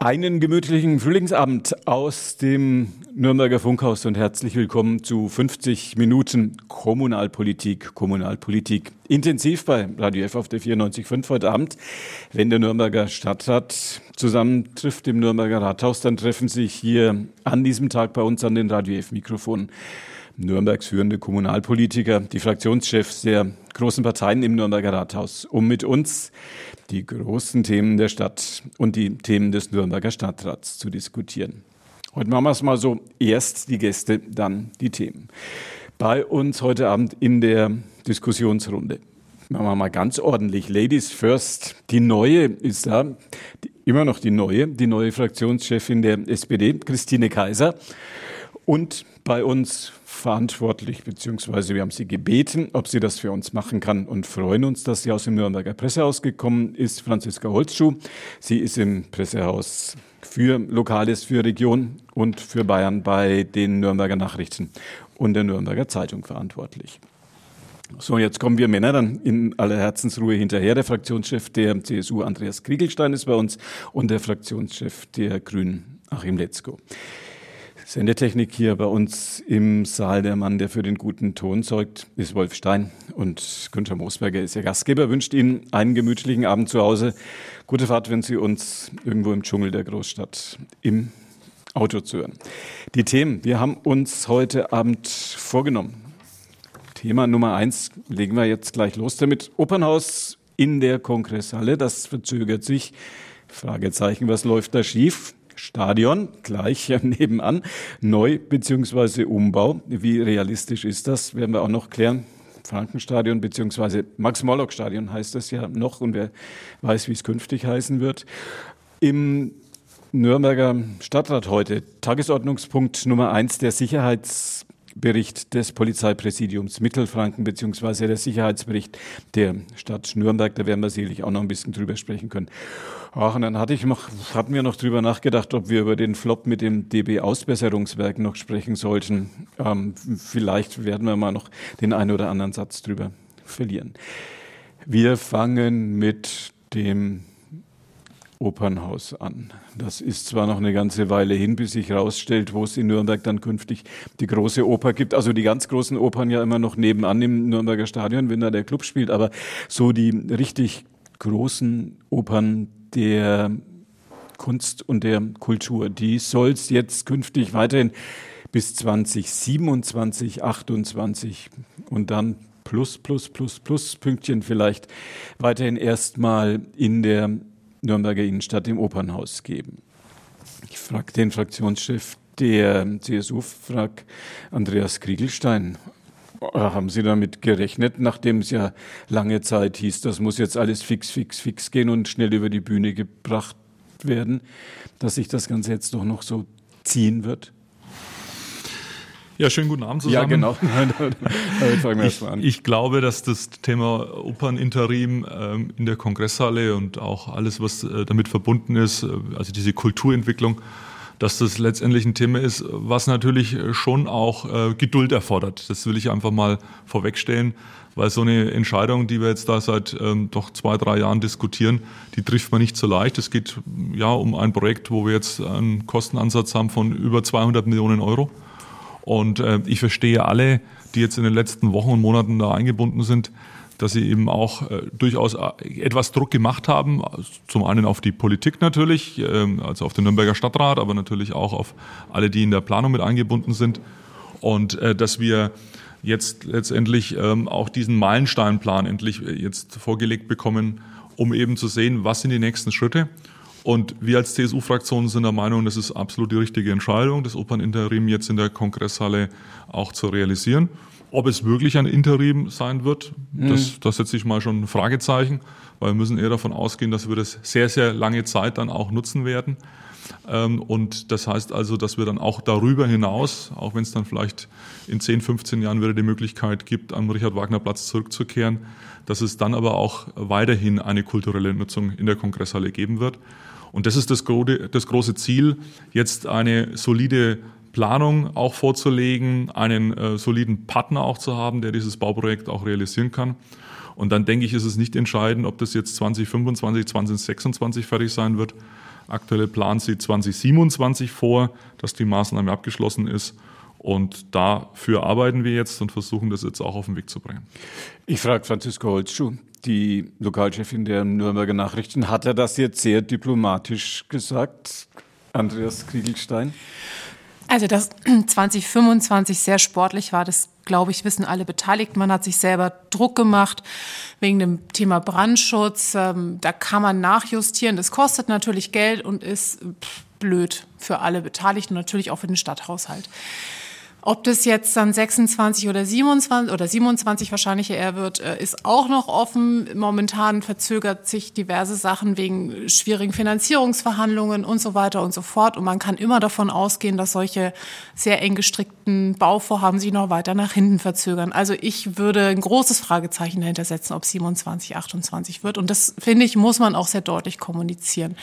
Einen gemütlichen Frühlingsabend aus dem Nürnberger Funkhaus und herzlich willkommen zu 50 Minuten Kommunalpolitik, Kommunalpolitik intensiv bei Radio F auf der 94.5 heute Abend. Wenn der Nürnberger Stadtrat zusammentrifft im Nürnberger Rathaus, dann treffen sich hier an diesem Tag bei uns an den Radio F Mikrofonen Nürnbergs führende Kommunalpolitiker, die Fraktionschefs der großen Parteien im Nürnberger Rathaus, um mit uns die großen Themen der Stadt und die Themen des Nürnberger Stadtrats zu diskutieren. Heute machen wir es mal so, erst die Gäste, dann die Themen. Bei uns heute Abend in der Diskussionsrunde. Machen wir mal ganz ordentlich. Ladies first. Die neue ist da, immer noch die neue, die neue Fraktionschefin der SPD, Christine Kaiser. Und bei uns verantwortlich, beziehungsweise wir haben sie gebeten, ob sie das für uns machen kann und freuen uns, dass sie aus dem Nürnberger Pressehaus gekommen ist, Franziska Holzschuh. Sie ist im Pressehaus für Lokales, für Region und für Bayern bei den Nürnberger Nachrichten und der Nürnberger Zeitung verantwortlich. So, jetzt kommen wir Männer dann in aller Herzensruhe hinterher. Der Fraktionschef der CSU, Andreas Kriegelstein, ist bei uns und der Fraktionschef der Grünen, Achim Letzko. Sendetechnik hier bei uns im Saal. Der Mann, der für den guten Ton zeugt, ist Wolf Stein. Und Günther Moosberger ist Ihr Gastgeber, wünscht Ihnen einen gemütlichen Abend zu Hause. Gute Fahrt, wenn Sie uns irgendwo im Dschungel der Großstadt im Auto zu hören. Die Themen, wir haben uns heute Abend vorgenommen. Thema Nummer eins legen wir jetzt gleich los damit. Opernhaus in der Kongresshalle, das verzögert sich. Fragezeichen, was läuft da schief? Stadion, gleich nebenan, Neu- bzw. Umbau. Wie realistisch ist das, werden wir auch noch klären. Frankenstadion bzw. Max-Morlock-Stadion heißt das ja noch und wer weiß, wie es künftig heißen wird. Im Nürnberger Stadtrat heute, Tagesordnungspunkt Nummer eins, der Sicherheits Bericht des Polizeipräsidiums Mittelfranken beziehungsweise der Sicherheitsbericht der Stadt Nürnberg. Da werden wir sicherlich auch noch ein bisschen drüber sprechen können. Ach, und dann hatte ich noch, hatten wir noch drüber nachgedacht, ob wir über den Flop mit dem DB-Ausbesserungswerk noch sprechen sollten. Ähm, vielleicht werden wir mal noch den einen oder anderen Satz drüber verlieren. Wir fangen mit dem Opernhaus an. Das ist zwar noch eine ganze Weile hin, bis sich herausstellt, wo es in Nürnberg dann künftig die große Oper gibt. Also die ganz großen Opern ja immer noch nebenan im Nürnberger Stadion, wenn da der Club spielt. Aber so die richtig großen Opern der Kunst und der Kultur, die soll es jetzt künftig weiterhin bis 2027, 28 und dann plus, plus, plus, plus Pünktchen vielleicht weiterhin erstmal in der Nürnberger Innenstadt im Opernhaus geben. Ich frage den Fraktionschef der CSU, frag Andreas Kriegelstein. Haben Sie damit gerechnet, nachdem es ja lange Zeit hieß, das muss jetzt alles fix, fix, fix gehen und schnell über die Bühne gebracht werden, dass sich das Ganze jetzt doch noch so ziehen wird? Ja, schönen guten Abend zusammen. Ja, genau. Damit fangen wir ich, an. Ich glaube, dass das Thema Operninterim ähm, in der Kongresshalle und auch alles, was äh, damit verbunden ist, äh, also diese Kulturentwicklung, dass das letztendlich ein Thema ist, was natürlich schon auch äh, Geduld erfordert. Das will ich einfach mal vorwegstellen, weil so eine Entscheidung, die wir jetzt da seit ähm, doch zwei, drei Jahren diskutieren, die trifft man nicht so leicht. Es geht ja um ein Projekt, wo wir jetzt einen Kostenansatz haben von über 200 Millionen Euro. Und äh, ich verstehe alle, die jetzt in den letzten Wochen und Monaten da eingebunden sind, dass sie eben auch äh, durchaus äh, etwas Druck gemacht haben. Zum einen auf die Politik natürlich, äh, also auf den Nürnberger Stadtrat, aber natürlich auch auf alle, die in der Planung mit eingebunden sind. Und äh, dass wir jetzt letztendlich ähm, auch diesen Meilensteinplan endlich äh, jetzt vorgelegt bekommen, um eben zu sehen, was sind die nächsten Schritte. Und wir als CSU-Fraktion sind der Meinung, das ist absolut die richtige Entscheidung, das Operninterim jetzt in der Kongresshalle auch zu realisieren. Ob es wirklich ein Interim sein wird, mhm. das, das setze ich mal schon ein Fragezeichen, weil wir müssen eher davon ausgehen, dass wir das sehr, sehr lange Zeit dann auch nutzen werden. Ähm, und das heißt also, dass wir dann auch darüber hinaus, auch wenn es dann vielleicht in 10, 15 Jahren wieder die Möglichkeit gibt, am Richard-Wagner-Platz zurückzukehren, dass es dann aber auch weiterhin eine kulturelle Nutzung in der Kongresshalle geben wird. Und das ist das, das große Ziel, jetzt eine solide Planung auch vorzulegen, einen äh, soliden Partner auch zu haben, der dieses Bauprojekt auch realisieren kann. Und dann denke ich, ist es nicht entscheidend, ob das jetzt 2025, 2026 fertig sein wird. Aktuelle Plan sieht 2027 vor, dass die Maßnahme abgeschlossen ist. Und dafür arbeiten wir jetzt und versuchen das jetzt auch auf den Weg zu bringen. Ich frage Franziska Holzschuh, die Lokalchefin der Nürnberger Nachrichten. Hat er das jetzt sehr diplomatisch gesagt, Andreas Kriegelstein? Also, dass 2025 sehr sportlich war, das glaube ich, wissen alle Beteiligten. Man hat sich selber Druck gemacht wegen dem Thema Brandschutz. Ähm, da kann man nachjustieren. Das kostet natürlich Geld und ist blöd für alle Beteiligten und natürlich auch für den Stadthaushalt. Ob das jetzt dann 26 oder 27 oder 27 wahrscheinlich eher wird, äh, ist auch noch offen. Momentan verzögert sich diverse Sachen wegen schwierigen Finanzierungsverhandlungen und so weiter und so fort. Und man kann immer davon ausgehen, dass solche sehr eng gestrickten Bauvorhaben sich noch weiter nach hinten verzögern. Also ich würde ein großes Fragezeichen dahinter setzen, ob 27, 28 wird. Und das finde ich, muss man auch sehr deutlich kommunizieren.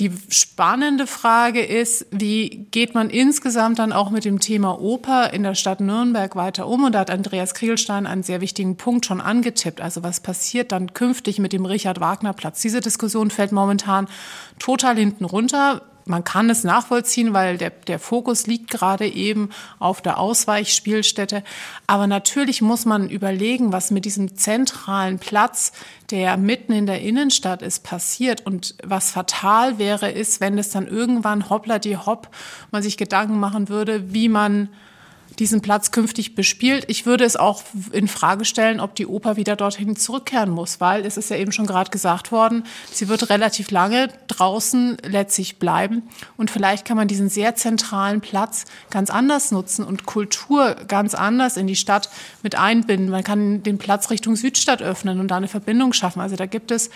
Die spannende Frage ist, wie geht man insgesamt dann auch mit dem Thema Oper in der Stadt Nürnberg weiter um? Und da hat Andreas Kriegelstein einen sehr wichtigen Punkt schon angetippt. Also was passiert dann künftig mit dem Richard-Wagner-Platz? Diese Diskussion fällt momentan total hinten runter man kann es nachvollziehen, weil der, der Fokus liegt gerade eben auf der Ausweichspielstätte. Aber natürlich muss man überlegen, was mit diesem zentralen Platz, der mitten in der Innenstadt ist, passiert. Und was fatal wäre, ist, wenn es dann irgendwann hoppla die hopp man sich Gedanken machen würde, wie man diesen Platz künftig bespielt. Ich würde es auch in Frage stellen, ob die Oper wieder dorthin zurückkehren muss, weil es ist ja eben schon gerade gesagt worden, sie wird relativ lange draußen letztlich bleiben und vielleicht kann man diesen sehr zentralen Platz ganz anders nutzen und Kultur ganz anders in die Stadt mit einbinden. Man kann den Platz Richtung Südstadt öffnen und da eine Verbindung schaffen. Also da gibt es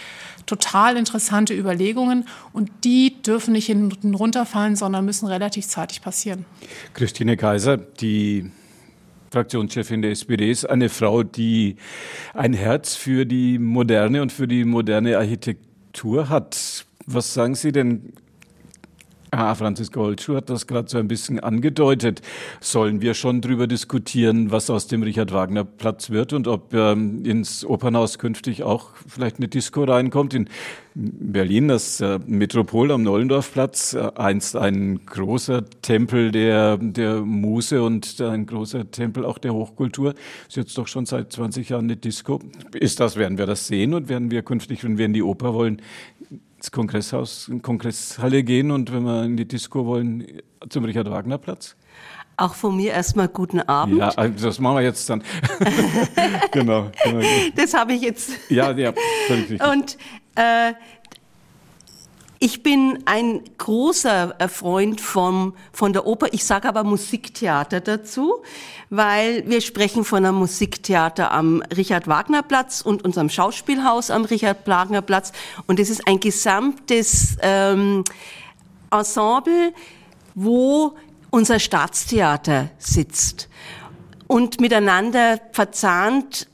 total interessante Überlegungen und die dürfen nicht hinten runterfallen, sondern müssen relativ zeitig passieren. Christine Kaiser, die Fraktionschefin der SPD ist eine Frau, die ein Herz für die Moderne und für die moderne Architektur hat. Was sagen Sie denn Ah, Franziska Holtschuh hat das gerade so ein bisschen angedeutet. Sollen wir schon darüber diskutieren, was aus dem Richard-Wagner-Platz wird und ob ähm, ins Opernhaus künftig auch vielleicht eine Disco reinkommt? In Berlin, das äh, Metropol am Nollendorfplatz, äh, einst ein großer Tempel der, der Muse und ein großer Tempel auch der Hochkultur. Ist jetzt doch schon seit 20 Jahren eine Disco. Ist das, werden wir das sehen und werden wir künftig, wenn wir in die Oper wollen, ins Kongresshaus, in Kongresshalle gehen und wenn wir in die Disco wollen, zum Richard-Wagner-Platz? Auch von mir erstmal guten Abend. Ja, also das machen wir jetzt dann. genau, genau, Das habe ich jetzt. Ja, ja, völlig richtig. Und äh, ich bin ein großer äh, Freund vom, von der Oper. Ich sage aber Musiktheater dazu, weil wir sprechen von einem Musiktheater am Richard-Wagner-Platz und unserem Schauspielhaus am Richard-Wagner-Platz. Und es ist ein gesamtes ähm, Ensemble, wo unser Staatstheater sitzt und miteinander verzahnt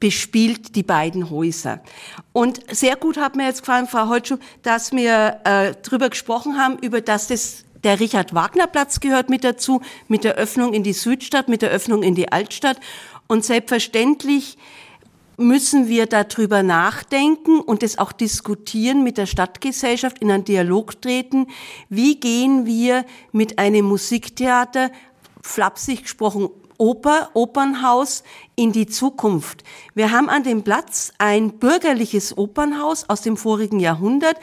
bespielt die beiden Häuser. Und sehr gut hat mir jetzt gefallen, Frau Holtschuh, dass wir äh, darüber gesprochen haben, über das das der Richard-Wagner-Platz gehört mit dazu, mit der Öffnung in die Südstadt, mit der Öffnung in die Altstadt. Und selbstverständlich müssen wir darüber nachdenken und es auch diskutieren mit der Stadtgesellschaft, in einen Dialog treten. Wie gehen wir mit einem Musiktheater, flapsig gesprochen, Oper, Opernhaus in die Zukunft. Wir haben an dem Platz ein bürgerliches Opernhaus aus dem vorigen Jahrhundert,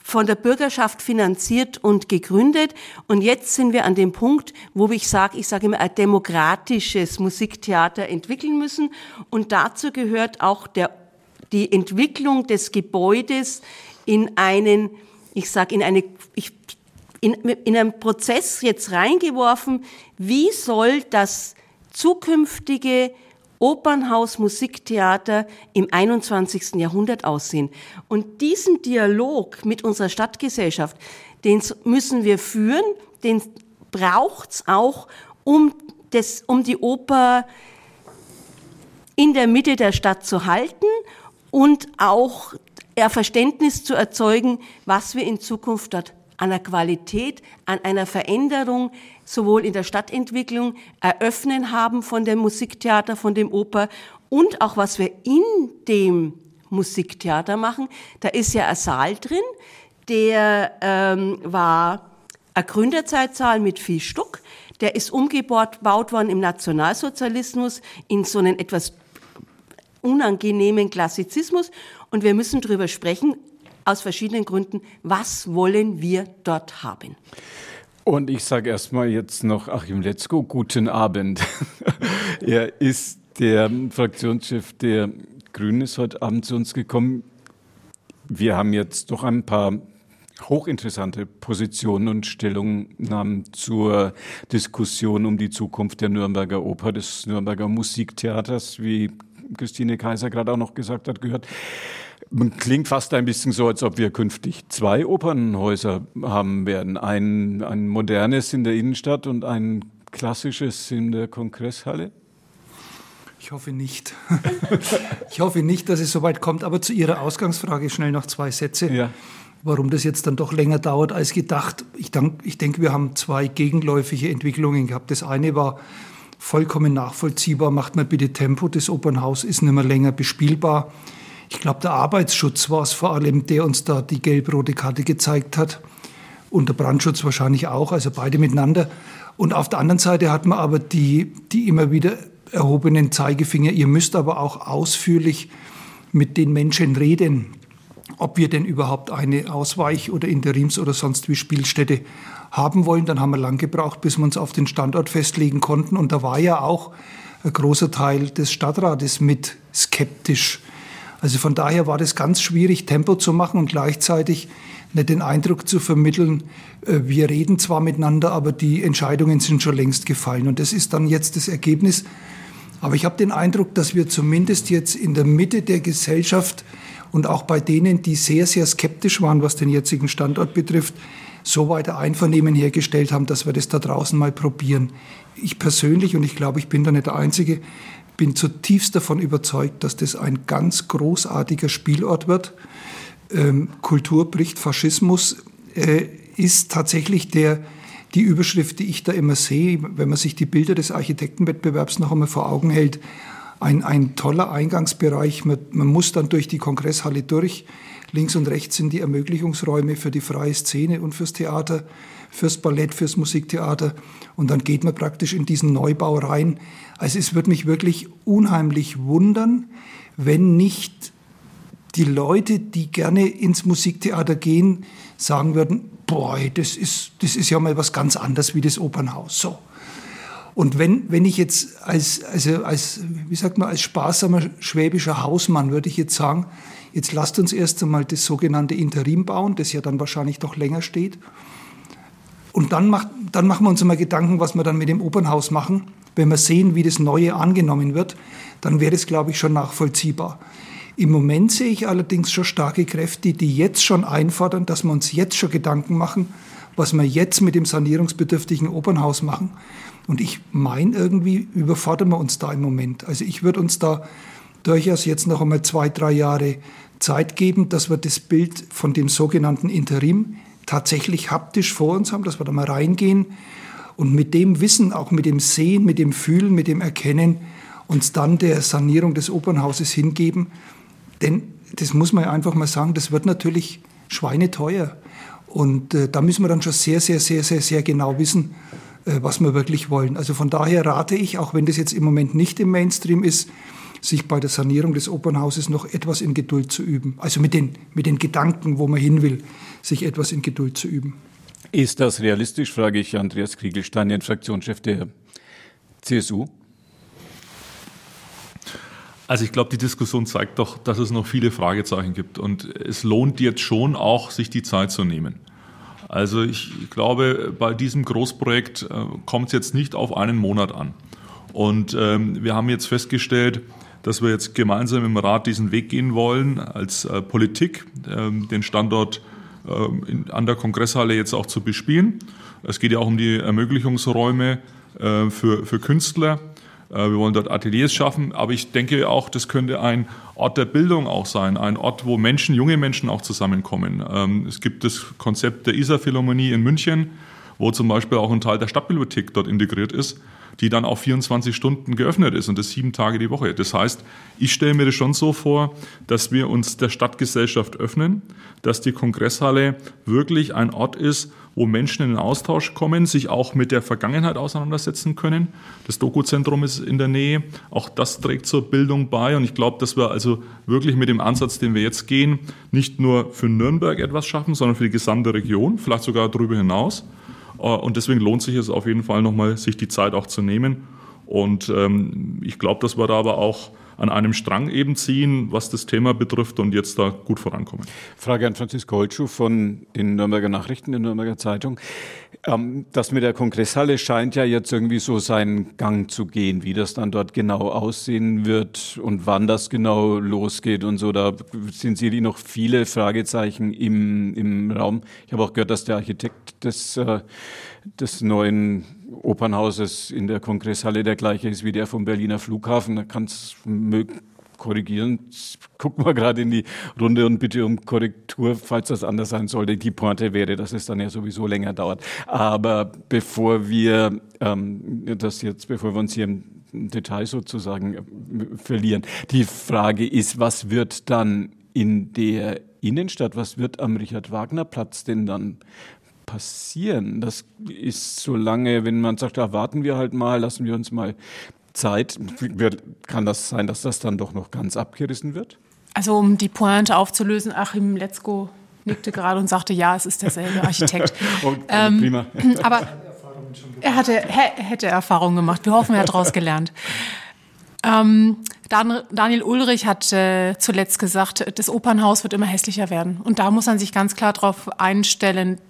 von der Bürgerschaft finanziert und gegründet. Und jetzt sind wir an dem Punkt, wo ich sage, ich sage immer, ein demokratisches Musiktheater entwickeln müssen. Und dazu gehört auch der, die Entwicklung des Gebäudes in einen, ich sage, in eine, ich, in, in einen Prozess jetzt reingeworfen, wie soll das zukünftige Opernhaus, Musiktheater im 21. Jahrhundert aussehen. Und diesen Dialog mit unserer Stadtgesellschaft, den müssen wir führen, den braucht's auch, um, das, um die Oper in der Mitte der Stadt zu halten und auch Verständnis zu erzeugen, was wir in Zukunft dort an der Qualität, an einer Veränderung sowohl in der Stadtentwicklung eröffnen haben von dem Musiktheater, von dem Oper und auch was wir in dem Musiktheater machen. Da ist ja ein Saal drin, der ähm, war eine Gründerzeitzahl mit viel Stuck. Der ist umgebaut worden im Nationalsozialismus in so einen etwas unangenehmen Klassizismus. Und wir müssen darüber sprechen, aus verschiedenen Gründen, was wollen wir dort haben. Und ich sage erstmal jetzt noch Achim Letzko, guten Abend. er ist der Fraktionschef der Grünen, ist heute Abend zu uns gekommen. Wir haben jetzt doch ein paar hochinteressante Positionen und Stellungnahmen zur Diskussion um die Zukunft der Nürnberger Oper, des Nürnberger Musiktheaters, wie Christine Kaiser gerade auch noch gesagt hat, gehört. Klingt fast ein bisschen so, als ob wir künftig zwei Opernhäuser haben werden. Ein, ein modernes in der Innenstadt und ein klassisches in der Kongresshalle. Ich hoffe nicht. ich hoffe nicht, dass es so weit kommt. Aber zu Ihrer Ausgangsfrage schnell noch zwei Sätze. Ja. Warum das jetzt dann doch länger dauert als gedacht. Ich, denk, ich denke, wir haben zwei gegenläufige Entwicklungen gehabt. Das eine war vollkommen nachvollziehbar. Macht mal bitte Tempo. Das Opernhaus ist nicht mehr länger bespielbar. Ich glaube, der Arbeitsschutz war es vor allem, der uns da die gelb-rote Karte gezeigt hat. Und der Brandschutz wahrscheinlich auch, also beide miteinander. Und auf der anderen Seite hat man aber die, die immer wieder erhobenen Zeigefinger. Ihr müsst aber auch ausführlich mit den Menschen reden, ob wir denn überhaupt eine Ausweich- oder Interims- oder sonst wie Spielstätte haben wollen. Dann haben wir lang gebraucht, bis wir uns auf den Standort festlegen konnten. Und da war ja auch ein großer Teil des Stadtrates mit skeptisch. Also von daher war das ganz schwierig, Tempo zu machen und gleichzeitig nicht den Eindruck zu vermitteln, äh, wir reden zwar miteinander, aber die Entscheidungen sind schon längst gefallen. Und das ist dann jetzt das Ergebnis. Aber ich habe den Eindruck, dass wir zumindest jetzt in der Mitte der Gesellschaft und auch bei denen, die sehr, sehr skeptisch waren, was den jetzigen Standort betrifft, so weiter Einvernehmen hergestellt haben, dass wir das da draußen mal probieren. Ich persönlich, und ich glaube, ich bin da nicht der Einzige, bin zutiefst davon überzeugt, dass das ein ganz großartiger Spielort wird. Ähm, Kultur bricht Faschismus äh, ist tatsächlich der, die Überschrift, die ich da immer sehe, wenn man sich die Bilder des Architektenwettbewerbs noch einmal vor Augen hält. Ein, ein toller Eingangsbereich. Man, man muss dann durch die Kongresshalle durch. Links und rechts sind die Ermöglichungsräume für die freie Szene und fürs Theater, fürs Ballett, fürs Musiktheater. Und dann geht man praktisch in diesen Neubau rein. Also es würde mich wirklich unheimlich wundern, wenn nicht die Leute, die gerne ins Musiktheater gehen, sagen würden, boah, das ist, das ist ja mal was ganz anderes wie das Opernhaus. So. Und wenn, wenn ich jetzt als, also als, wie sagt man, als sparsamer schwäbischer Hausmann würde ich jetzt sagen, jetzt lasst uns erst einmal das sogenannte Interim bauen, das ja dann wahrscheinlich doch länger steht. Und dann, macht, dann machen wir uns mal Gedanken, was wir dann mit dem Opernhaus machen wenn wir sehen, wie das Neue angenommen wird, dann wäre es, glaube ich, schon nachvollziehbar. Im Moment sehe ich allerdings schon starke Kräfte, die jetzt schon einfordern, dass wir uns jetzt schon Gedanken machen, was wir jetzt mit dem sanierungsbedürftigen Opernhaus machen. Und ich meine, irgendwie überfordern wir uns da im Moment. Also ich würde uns da durchaus jetzt noch einmal zwei, drei Jahre Zeit geben, dass wir das Bild von dem sogenannten Interim tatsächlich haptisch vor uns haben, dass wir da mal reingehen, und mit dem Wissen, auch mit dem Sehen, mit dem Fühlen, mit dem Erkennen, uns dann der Sanierung des Opernhauses hingeben. Denn das muss man einfach mal sagen, das wird natürlich schweineteuer. Und äh, da müssen wir dann schon sehr, sehr, sehr, sehr, sehr genau wissen, was wir wirklich wollen. Also von daher rate ich, auch wenn das jetzt im Moment nicht im Mainstream ist, sich bei der Sanierung des Opernhauses noch etwas in Geduld zu üben. Also mit den, mit den Gedanken, wo man hin will, sich etwas in Geduld zu üben. Ist das realistisch, frage ich Andreas Kriegelstein, den Fraktionschef der CSU? Also ich glaube, die Diskussion zeigt doch, dass es noch viele Fragezeichen gibt. Und es lohnt jetzt schon auch, sich die Zeit zu nehmen. Also ich glaube, bei diesem Großprojekt äh, kommt es jetzt nicht auf einen Monat an. Und ähm, wir haben jetzt festgestellt, dass wir jetzt gemeinsam im Rat diesen Weg gehen wollen, als äh, Politik, ähm, den Standort ähm, in, an der Kongresshalle jetzt auch zu bespielen. Es geht ja auch um die Ermöglichungsräume äh, für, für Künstler. Äh, wir wollen dort Ateliers schaffen, aber ich denke auch, das könnte ein Ort der Bildung auch sein, ein Ort, wo Menschen, junge Menschen auch zusammenkommen. Ähm, es gibt das Konzept der Isar Philharmonie in München, wo zum Beispiel auch ein Teil der Stadtbibliothek dort integriert ist. die dann auch 24 Stunden geöffnet ist und das sieben Tage die Woche. Das heißt, ich stelle mir das schon so vor, dass wir uns der Stadtgesellschaft öffnen, dass die Kongresshalle wirklich ein Ort ist, wo Menschen in den Austausch kommen, sich auch mit der Vergangenheit auseinandersetzen können. Das Dokuzentrum ist in der Nähe. Auch das trägt zur Bildung bei. Und ich glaube, dass wir also wirklich mit dem Ansatz, den wir jetzt gehen, nicht nur für Nürnberg etwas schaffen, sondern für die gesamte Region, vielleicht sogar darüber hinaus. Äh, und deswegen lohnt sich es auf jeden Fall nochmal, sich die Zeit auch zu nehmen. Und ähm, ich glaube, dass wir da aber auch an einem Strang eben ziehen, was das Thema betrifft und jetzt da gut vorankommen. Frage an Franziska Holtschuh von den Nürnberger Nachrichten, der Nürnberger Zeitung. Ähm, das mit der Kongresshalle scheint ja jetzt irgendwie so seinen Gang zu gehen, wie das dann dort genau aussehen wird und wann das genau losgeht und so. Da sind sicherlich noch viele Fragezeichen im, im Raum. Ich habe auch gehört, dass der Architekt des, äh, des neuen Opernhauses in der Kongresshalle der gleiche ist wie der vom Berliner Flughafen. Da kann es korrigieren. Gucken wir gerade in die Runde und bitte um Korrektur, falls das anders sein sollte. Die Pointe wäre, dass es dann ja sowieso länger dauert. Aber bevor wir ähm, das jetzt, bevor wir uns hier im Detail sozusagen äh, verlieren, die Frage ist, was wird dann in der Innenstadt, was wird am Richard-Wagner-Platz denn dann passieren. Das ist so lange, wenn man sagt, da warten wir halt mal, lassen wir uns mal Zeit. Kann das sein, dass das dann doch noch ganz abgerissen wird? Also um die Pointe aufzulösen, Achim Letzko nickte gerade und sagte, ja, es ist derselbe Architekt. oh, ähm, prima. Aber er hatte, hätte Erfahrungen gemacht. Wir hoffen, er hat daraus gelernt. Ähm, Daniel Ulrich hat äh, zuletzt gesagt, das Opernhaus wird immer hässlicher werden. Und da muss man sich ganz klar darauf einstellen,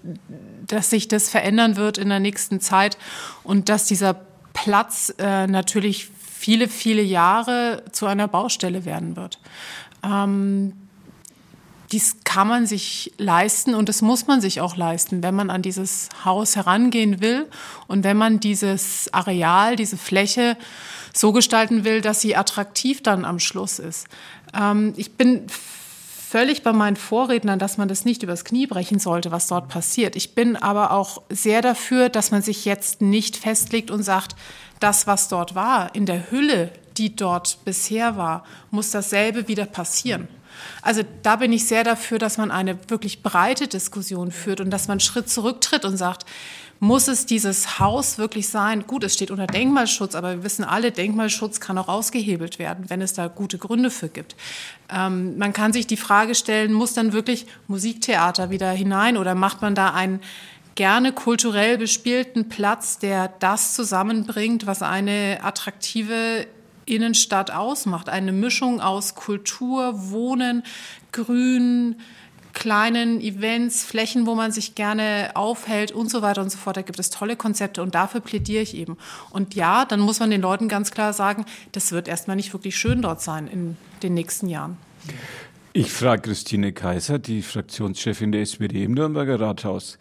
dass sich das verändern wird in der nächsten Zeit und dass dieser Platz äh, natürlich viele, viele Jahre zu einer Baustelle werden wird. Ähm, dies kann man sich leisten und das muss man sich auch leisten, wenn man an dieses Haus herangehen will und wenn man dieses Areal, diese Fläche so gestalten will, dass sie attraktiv dann am Schluss ist. Ähm, ich bin völlig bei meinen Vorrednern, dass man das nicht übers Knie brechen sollte, was dort passiert. Ich bin aber auch sehr dafür, dass man sich jetzt nicht festlegt und sagt, das, was dort war, in der Hülle, die dort bisher war, muss dasselbe wieder passieren. Also da bin ich sehr dafür, dass man eine wirklich breite Diskussion führt und dass man einen Schritt zurücktritt und sagt, muss es dieses Haus wirklich sein? Gut, es steht unter Denkmalschutz, aber wir wissen alle, Denkmalschutz kann auch ausgehebelt werden, wenn es da gute Gründe für gibt. Ähm, man kann sich die Frage stellen, muss dann wirklich Musiktheater wieder hinein oder macht man da einen gerne kulturell bespielten Platz, der das zusammenbringt, was eine attraktive Innenstadt ausmacht. Eine Mischung aus Kultur, Wohnen, Grün, kleinen Events, Flächen, wo man sich gerne aufhält und so weiter und so fort. Da gibt es tolle Konzepte und dafür plädiere ich eben. Und ja, dann muss man den Leuten ganz klar sagen, das wird erstmal nicht wirklich schön dort sein in den nächsten Jahren. Ich frage Christine Kaiser, die Fraktionschefin der SPD im Nürnberger Rathaus.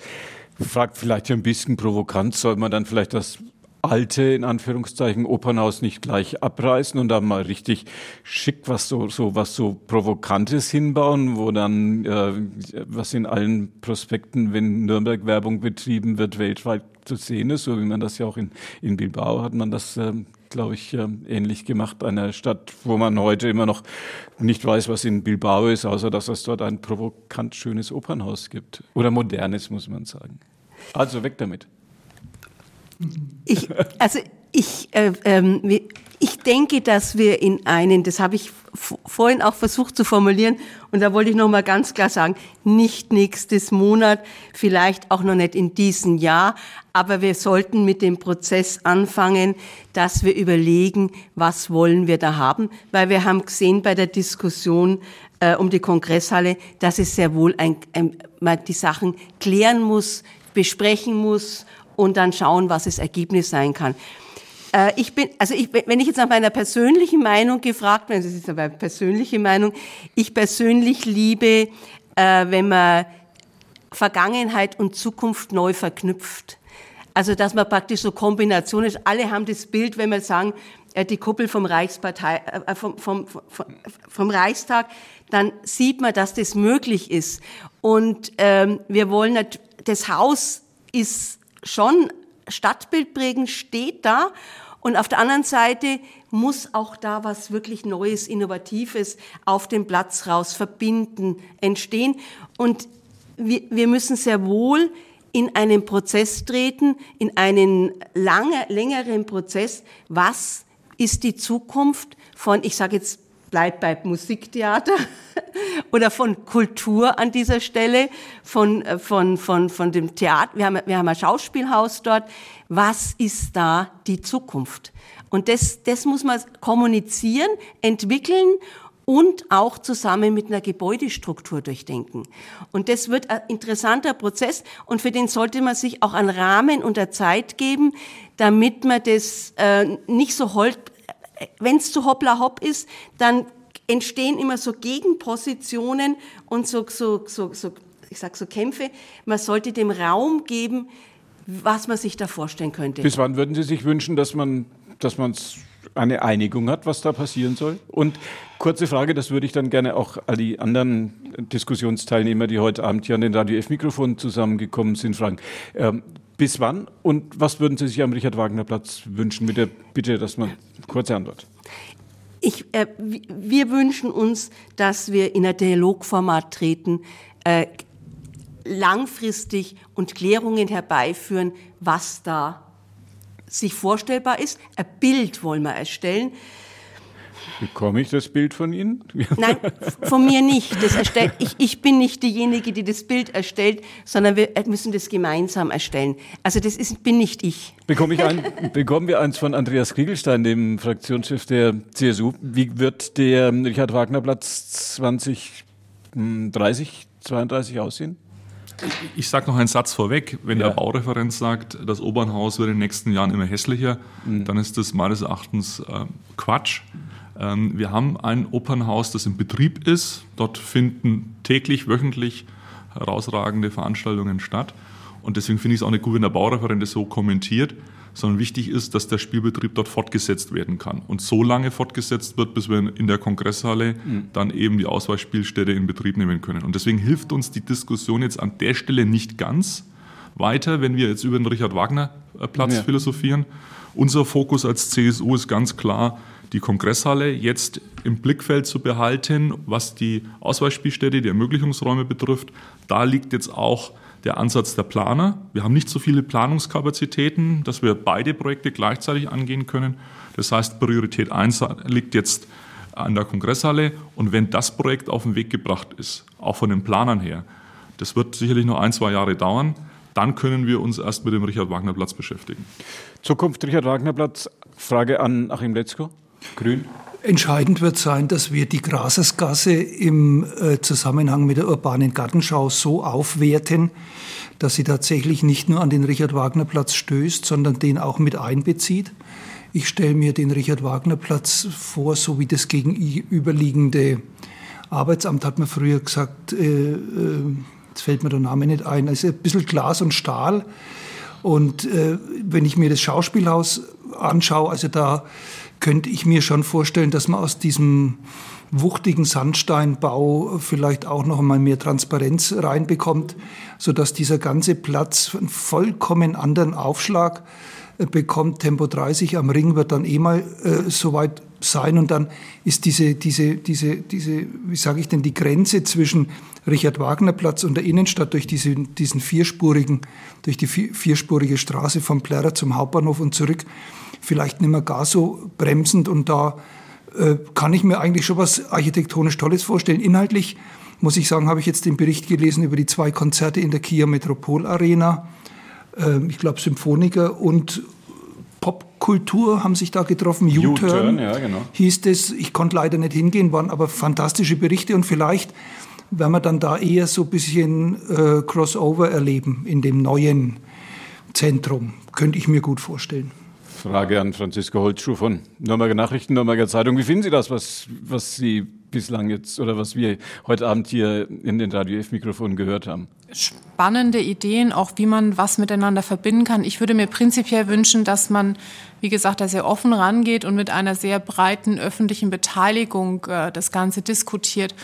Fragt vielleicht ein bisschen provokant, soll man dann vielleicht das alte, in Anführungszeichen, Opernhaus nicht gleich abreißen und da mal richtig schick was so, so was so Provokantes hinbauen, wo dann, äh, was in allen Prospekten, wenn Nürnberg Werbung betrieben wird, weltweit zu sehen ist, so wie man das ja auch in, in Bilbao hat man das, äh, glaube ich, äh, ähnlich gemacht. Eine Stadt, wo man heute immer noch nicht weiß, was in Bilbao ist, außer dass es dort ein provokant schönes Opernhaus gibt. Oder modernes, muss man sagen. Also weg damit. Ich, also ich, äh, ähm, ich denke, dass wir in einen, das habe ich vorhin auch versucht zu formulieren, und da wollte ich noch mal ganz klar sagen, nicht nächstes Monat, vielleicht auch noch nicht in diesem Jahr, aber wir sollten mit dem Prozess anfangen, dass wir überlegen, was wollen wir da haben, weil wir haben gesehen bei der Diskussion äh, um die Kongresshalle, dass es sehr wohl ein, ein, man die Sachen klären muss, besprechen muss und dann schauen, was das Ergebnis sein kann. Äh, ich bin, also ich, wenn ich jetzt nach meiner persönlichen Meinung gefragt werde, das ist aber persönliche Meinung, ich persönlich liebe, äh, wenn man Vergangenheit und Zukunft neu verknüpft. Also, dass man praktisch so Kombination ist. Alle haben das Bild, wenn wir sagen, äh, die Kuppel vom Reichspartei, vom, vom, vom, vom Reichstag, dann sieht man, dass das möglich ist. Und ähm, wir wollen, das Haus ist schon stadtbildprägend steht da Und auf der anderen Seite muss auch da was wirklich Neues, Innovatives auf dem Platz raus verbinden, entstehen. Und wir, wir müssen sehr wohl in einen Prozess treten, in einen lange, längeren Prozess. Was ist die Zukunft von, ich sage jetzt, bleibt bei Musiktheater oder von Kultur an dieser Stelle, von, äh, von, von, von dem Theater. Wir haben, wir haben ein Schauspielhaus dort. Was ist da die Zukunft? Und das, das muss man kommunizieren, entwickeln und auch zusammen mit einer Gebäudestruktur durchdenken. Und das wird ein interessanter Prozess und für den sollte man sich auch einen Rahmen und eine Zeit geben, damit man das äh, nicht so holt, wenn es zu hoppla hopp ist, dann entstehen immer so Gegenpositionen und so, so, so, so ich sag so Kämpfe. Man sollte dem Raum geben, was man sich da vorstellen könnte. Bis wann würden Sie sich wünschen, dass man dass man eine Einigung hat, was da passieren soll? Und kurze Frage, das würde ich dann gerne auch all die anderen Diskussionsteilnehmer, die heute Abend hier an den Radio F-Mikrofonen zusammengekommen sind, fragen. Ähm, bis wann und was würden Sie sich am Richard-Wagner-Platz wünschen? Mit der Bitte, dass man kurze Antwort. Ich, äh, wir wünschen uns, dass wir in ein Dialogformat treten, äh, langfristig und Klärungen herbeiführen, was da sich vorstellbar ist. Ein Bild wollen wir erstellen. Bekomme ich das Bild von Ihnen? Nein, von mir nicht. Das erstellt, ich, ich bin nicht diejenige, die das Bild erstellt, sondern wir müssen das gemeinsam erstellen. Also das ist, bin nicht ich. Bekomme ich ein, bekommen wir eins von Andreas Kriegelstein, dem Fraktionschef der CSU. Wie wird der Richard Wagner Platz 2030, 32 aussehen? Ich sage noch einen Satz vorweg. Wenn ja. der Baureferent sagt, das Obernhaus wird in den nächsten Jahren immer hässlicher, mhm. dann ist das meines Erachtens äh, Quatsch. Ähm, wir haben ein Opernhaus, das in Betrieb ist. Dort finden täglich, wöchentlich herausragende Veranstaltungen statt. Und deswegen finde ich es auch nicht gut, wenn der Baureferent das so kommentiert sondern wichtig ist, dass der Spielbetrieb dort fortgesetzt werden kann. Und so lange fortgesetzt wird, bis wir in der Kongresshalle mhm. dann eben die Ausweichspielstätte in Betrieb nehmen können. Und deswegen hilft uns die Diskussion jetzt an der Stelle nicht ganz weiter, wenn wir jetzt über den Richard Wagner äh, Platz ja. philosophieren. Unser Fokus als CSU ist ganz klar, die Kongresshalle jetzt im Blickfeld zu behalten, was die Ausweichspielstätte, die Ermöglichungsräume betrifft. Da liegt jetzt auch der Ansatz der Planer. Wir haben nicht so viele Planungskapazitäten, dass wir beide Projekte gleichzeitig angehen können. Das heißt, Priorität 1 liegt jetzt an der Kongresshalle. Und wenn das Projekt auf den Weg gebracht ist, auch von den Planern her, das wird sicherlich noch ein, zwei Jahre dauern, dann können wir uns erst mit dem Richard-Wagner-Platz beschäftigen. Zukunft Richard-Wagner-Platz, Frage an Achim Letzko, Grün. Entscheidend wird sein, dass wir die Grasersgasse im äh, Zusammenhang mit der urbanen Gartenschau so aufwerten, dass sie tatsächlich nicht nur an den Richard-Wagner-Platz stößt, sondern den auch mit einbezieht. Ich stelle mir den Richard-Wagner-Platz vor, so wie das gegenüberliegende Arbeitsamt, hat man früher gesagt, äh, äh, jetzt fällt mir der Name nicht ein, also ein bisschen Glas und Stahl. Und äh, wenn ich mir das Schauspielhaus anschaue, also da könnte ich mir schon vorstellen, dass man aus diesem wuchtigen Sandsteinbau vielleicht auch noch einmal mehr Transparenz reinbekommt, so dass dieser ganze Platz einen vollkommen anderen Aufschlag äh, bekommt. Tempo 30 am Ring wird dann eh mal äh, soweit sein und dann ist diese, diese, diese, diese, wie sage ich denn, die Grenze zwischen Richard Wagner Platz und der Innenstadt durch diese, diesen vierspurigen, durch die vierspurige Straße vom Plärrer zum Hauptbahnhof und zurück, vielleicht nicht mehr gar so bremsend und da äh, kann ich mir eigentlich schon was architektonisch Tolles vorstellen. Inhaltlich muss ich sagen, habe ich jetzt den Bericht gelesen über die zwei Konzerte in der Kia Metropol Arena. Äh, ich glaube Symphoniker und Popkultur haben sich da getroffen. U-Turn ja, genau. hieß es. Ich konnte leider nicht hingehen, waren aber fantastische Berichte und vielleicht werden wir dann da eher so ein bisschen äh, Crossover erleben in dem neuen Zentrum. Könnte ich mir gut vorstellen. Frage an Franziska Holzschuh von Nürnberger Nachrichten, Nürnberger Zeitung. Wie finden Sie das, was, was Sie bislang jetzt oder was wir heute Abend hier in den Radio F-Mikrofonen gehört haben? Spannende Ideen, auch wie man was miteinander verbinden kann. Ich würde mir prinzipiell wünschen, dass man, wie gesagt, da sehr offen rangeht und mit einer sehr breiten öffentlichen Beteiligung äh, das Ganze diskutiert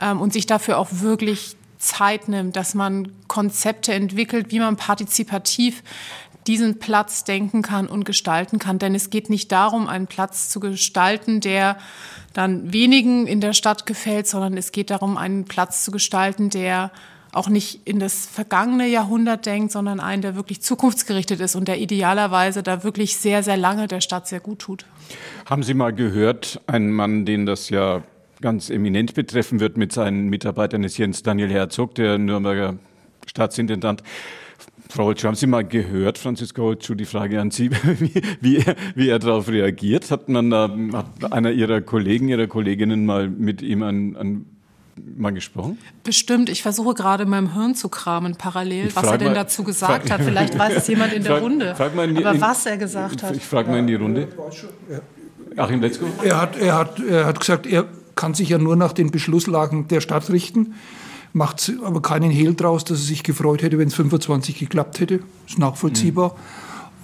ähm, und sich dafür auch wirklich Zeit nimmt, dass man Konzepte entwickelt, wie man partizipativ diesen Platz denken kann und gestalten kann. Denn es geht nicht darum, einen Platz zu gestalten, der dann wenigen in der Stadt gefällt, sondern es geht darum, einen Platz zu gestalten, der auch nicht in das vergangene Jahrhundert denkt, sondern einen, der wirklich zukunftsgerichtet ist und der idealerweise da wirklich sehr, sehr lange der Stadt sehr gut tut. Haben Sie mal gehört, ein Mann, den das ja ganz eminent betreffen wird mit seinen Mitarbeitern, ist Jens Daniel Herzog, der Nürnberger Staatsintendant. Frau Holtschuh, haben Sie mal gehört, Franziska Holtschuh, die Frage an Sie, wie, wie, er, wie er darauf reagiert? Hat man da, hat einer Ihrer Kollegen, Ihrer Kolleginnen mal mit ihm ein, ein mal gesprochen? Bestimmt. Ich versuche gerade in meinem Hirn zu kramen parallel, was er denn mal, dazu gesagt frag, hat. Vielleicht weiß es jemand in der frag, Runde. Frag mal in die, Aber was er gesagt hat. Ich frage mal in die Runde. Achim Letzko? Er hat, er, hat, er hat gesagt, er kann sich ja nur nach den Beschlusslagen der Stadt richten, macht aber keinen Hehl draus, dass er sich gefreut hätte, wenn es 25 geklappt hätte. Ist nachvollziehbar. Mhm.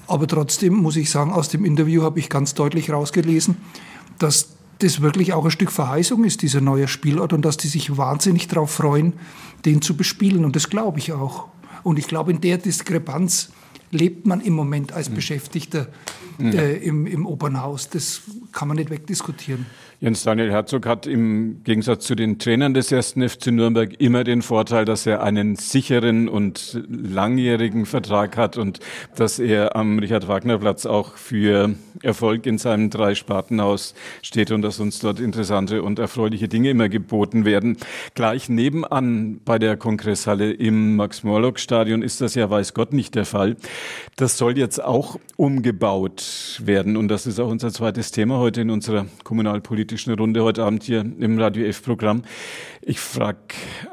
Aber trotzdem muss ich sagen, aus dem Interview habe ich ganz deutlich rausgelesen, dass das wirklich auch ein Stück Verheißung ist, dieser neue Spielort, und dass die sich wahnsinnig darauf freuen, den zu bespielen. Und das glaube ich auch. Und ich glaube, in der Diskrepanz lebt man im Moment als mhm. Beschäftigter mhm. äh, im, im Opernhaus. Das kann man nicht wegdiskutieren. Jens Daniel Herzog hat im Gegensatz zu den Trainern des ersten FC Nürnberg immer den Vorteil, dass er einen sicheren und langjährigen Vertrag hat und dass er am Richard-Wagner-Platz auch für Erfolg in seinem Drei-Spartenhaus steht und dass uns dort interessante und erfreuliche Dinge immer geboten werden. Gleich nebenan bei der Kongresshalle im Max-Morlock-Stadion ist das ja weiß Gott nicht der Fall. Das soll jetzt auch umgebaut werden und das ist auch unser zweites Thema heute in unserer Kommunalpolitik politischen Runde heute Abend hier im Radio F-Programm. Ich frage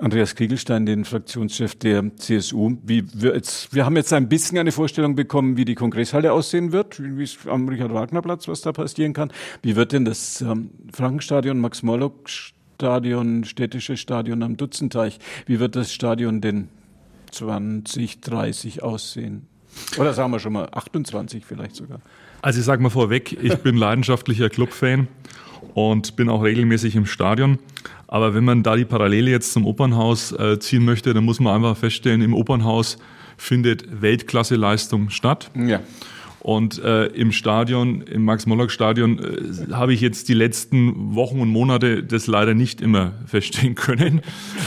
Andreas Kriegelstein, den Fraktionschef der CSU, wie wir jetzt, wir haben jetzt ein bisschen eine Vorstellung bekommen, wie die Kongresshalle aussehen wird, wie es am Richard-Wagner-Platz, was da passieren kann. Wie wird denn das ähm, Frankenstadion, Max-Morlock-Stadion, städtische Stadion am Dutzenteich, wie wird das Stadion denn 2030 aussehen? Oder sagen wir schon mal 28 vielleicht sogar. Also ich sage mal vorweg, ich bin leidenschaftlicher Clubfan und bin auch regelmäßig im Stadion. Aber wenn man da die Parallele jetzt zum Opernhaus äh, ziehen möchte, dann muss man einfach feststellen, im Opernhaus findet Weltklasse-Leistung statt. Ja. Und äh, im Stadion, im Max-Morlock-Stadion, äh, habe ich jetzt die letzten Wochen und Monate das leider nicht immer feststellen können.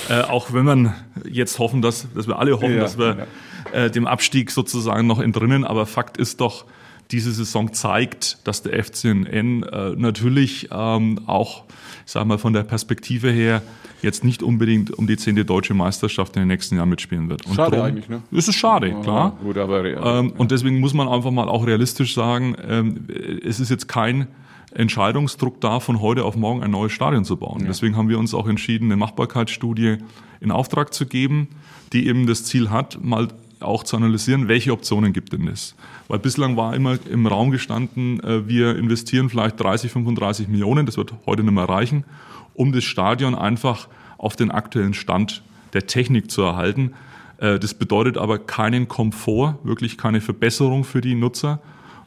Äh, auch wenn man jetzt hoffen, dass, dass wir alle hoffen, ja, dass wir ja. äh, dem Abstieg sozusagen noch entrinnen. Aber Fakt ist doch, diese Saison zeigt, dass der FCN äh, natürlich ähm, auch, ich sag mal, von der Perspektive her jetzt nicht unbedingt um die zehnte deutsche Meisterschaft in den nächsten Jahren mitspielen wird. Und schade drum, eigentlich, ne? Das ist schade, ja, klar. Gut, aber real, ähm, ja. Und deswegen muss man einfach mal auch realistisch sagen, ähm, es ist jetzt kein Entscheidungsdruck da, von heute auf morgen ein neues Stadion zu bauen. Ja. Deswegen haben wir uns auch entschieden, eine Machbarkeitsstudie in Auftrag zu geben, die eben das Ziel hat, mal auch zu analysieren, welche Optionen gibt denn es. Weil bislang war immer im Raum gestanden, äh, wir investieren vielleicht 30, 35 Millionen, das wird heute nicht mehr reichen, um das Stadion einfach auf den aktuellen Stand der Technik zu erhalten. Äh, das bedeutet aber keinen Komfort, wirklich keine Verbesserung für die Nutzer,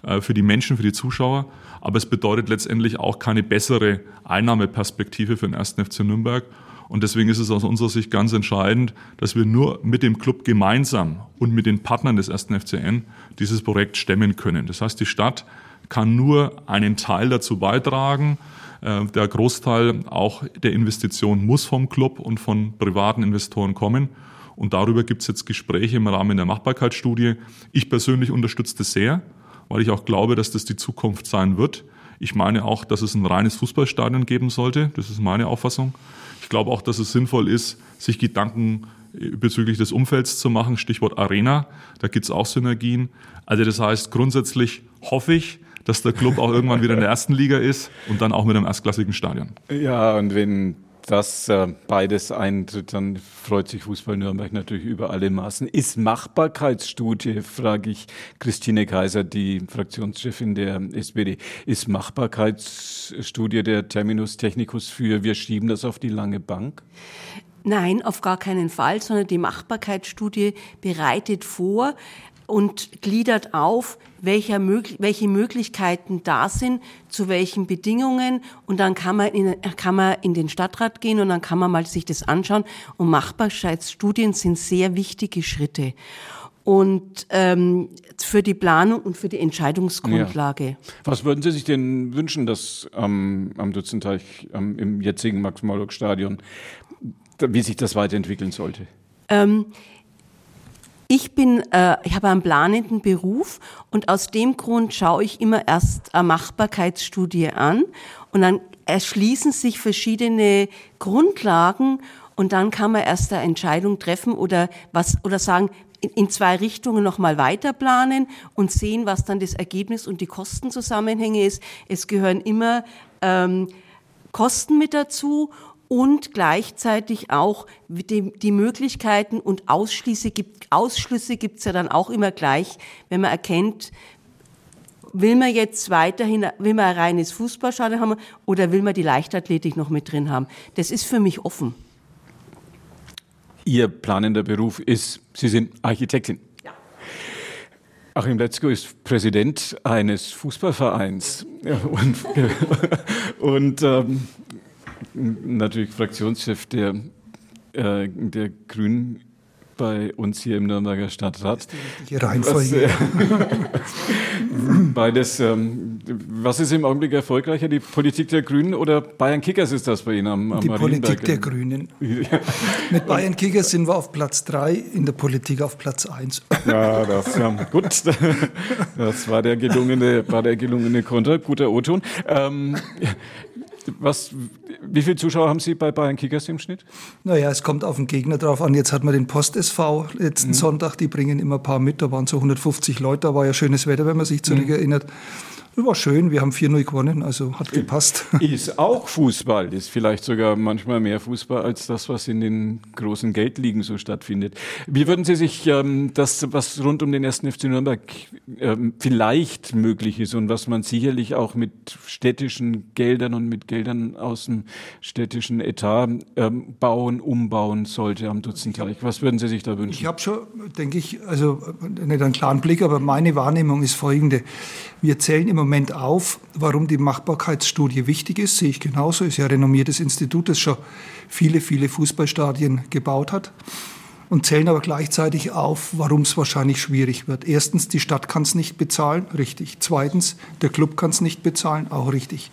äh, für die Menschen, für die Zuschauer. Aber es bedeutet letztendlich auch keine bessere Einnahmeperspektive für den 1. FC Nürnberg und deswegen ist es aus unserer Sicht ganz entscheidend, dass wir nur mit dem Club gemeinsam und mit den Partnern des ersten FCN dieses Projekt stemmen können. Das heißt, die Stadt kann nur einen Teil dazu beitragen. Äh, der Großteil auch der Investition muss vom Club und von privaten Investoren kommen. Und darüber gibt es jetzt Gespräche im Rahmen der Machbarkeitsstudie. Ich persönlich unterstütze das sehr, weil ich auch glaube, dass das die Zukunft sein wird. Ich meine auch, dass es ein reines Fußballstadion geben sollte. Das ist meine Auffassung glaube auch, dass es sinnvoll ist, sich Gedanken bezüglich des Umfelds zu machen. Stichwort Arena, da gibt es auch Synergien. Also das heißt, grundsätzlich hoffe ich, dass der Club auch irgendwann wieder in der ersten Liga ist und dann auch mit einem erstklassigen Stadion. Ja, und wenn das äh, beides eintritt, dann freut sich Fußball Nürnberg natürlich über alle Maßen. Ist Machbarkeitsstudie, frage ich Christine Kaiser, die Fraktionschefin der SPD, ist Machbarkeitsstudie der Terminus technicus für wir schieben das auf die lange Bank? Nein, auf gar keinen Fall, sondern die Machbarkeitsstudie bereitet vor, und gliedert auf, welche, Möglichkeiten da sind, zu welchen Bedingungen. Und dann kann man, in, kann man in den Stadtrat gehen und dann kann man mal sich das anschauen. Und Machbarkeitsstudien sind sehr wichtige Schritte. und ähm, für die Planung und für die Entscheidungsgrundlage. Ja. Was würden Sie sich denn wünschen, dass ähm, am Dutzenteich ähm, im jetzigen Max-Morlock-Stadion, wie sich das weiterentwickeln sollte? Ähm, ich bin, äh, ich habe einen planenden Beruf und aus dem Grund schaue ich immer erst eine Machbarkeitsstudie an und dann erschließen sich verschiedene Grundlagen und dann kann man erst eine Entscheidung treffen oder was oder sagen, in zwei Richtungen nochmal weiter planen und sehen, was dann das Ergebnis und die Kostenzusammenhänge ist. Es gehören immer ähm, Kosten mit dazu und gleichzeitig auch die, die Möglichkeiten und Ausschlüsse gibt Ausschlüsse gibt's ja dann auch immer gleich, wenn man erkennt, will man jetzt weiterhin, will man ein reines Fußballstadion haben oder will man die Leichtathletik noch mit drin haben? Das ist für mich offen. Ihr planender Beruf ist, Sie sind Architektin. Ja. Achim Letzko ist Präsident eines Fußballvereins und, und ähm, natürlich Fraktionschef der, äh, der Grünen bei uns hier im Nürnberger Stadtrat. Die Reihenfolge. beides. Ähm, was ist im Augenblick erfolgreicher, die Politik der Grünen oder Bayern Kickers ist das bei Ihnen am, am Die Politik der Grünen. Mit Bayern Kickers sind wir auf Platz 3, in der Politik auf Platz 1. Ja, das, ja, gut. Das war der gelungene, war der gelungene Konter, guter O-Ton. Ähm, was, wie viele Zuschauer haben Sie bei Bayern Kickers im Schnitt? Naja, es kommt auf den Gegner drauf an. Jetzt hat man den Post SV letzten mhm. Sonntag, die bringen immer ein paar mit. Da waren so 150 Leute, da war ja schönes Wetter, wenn man sich zurückerinnert. Mhm. War schön, wir haben 4-0 gewonnen, also hat gepasst. Ist auch Fußball, ist vielleicht sogar manchmal mehr Fußball als das, was in den großen Geldligen so stattfindet. Wie würden Sie sich ähm, das, was rund um den ersten FC Nürnberg ähm, vielleicht möglich ist und was man sicherlich auch mit städtischen Geldern und mit Geldern aus dem städtischen Etat ähm, bauen, umbauen sollte am Dutzenteich, was würden Sie sich da wünschen? Ich habe schon, denke ich, also nicht einen klaren Blick, aber meine Wahrnehmung ist folgende. Wir zählen immer Moment auf, warum die Machbarkeitsstudie wichtig ist, sehe ich genauso. Ist ja ein renommiertes Institut, das schon viele, viele Fußballstadien gebaut hat. Und zählen aber gleichzeitig auf, warum es wahrscheinlich schwierig wird. Erstens, die Stadt kann es nicht bezahlen, richtig. Zweitens, der Club kann es nicht bezahlen, auch richtig.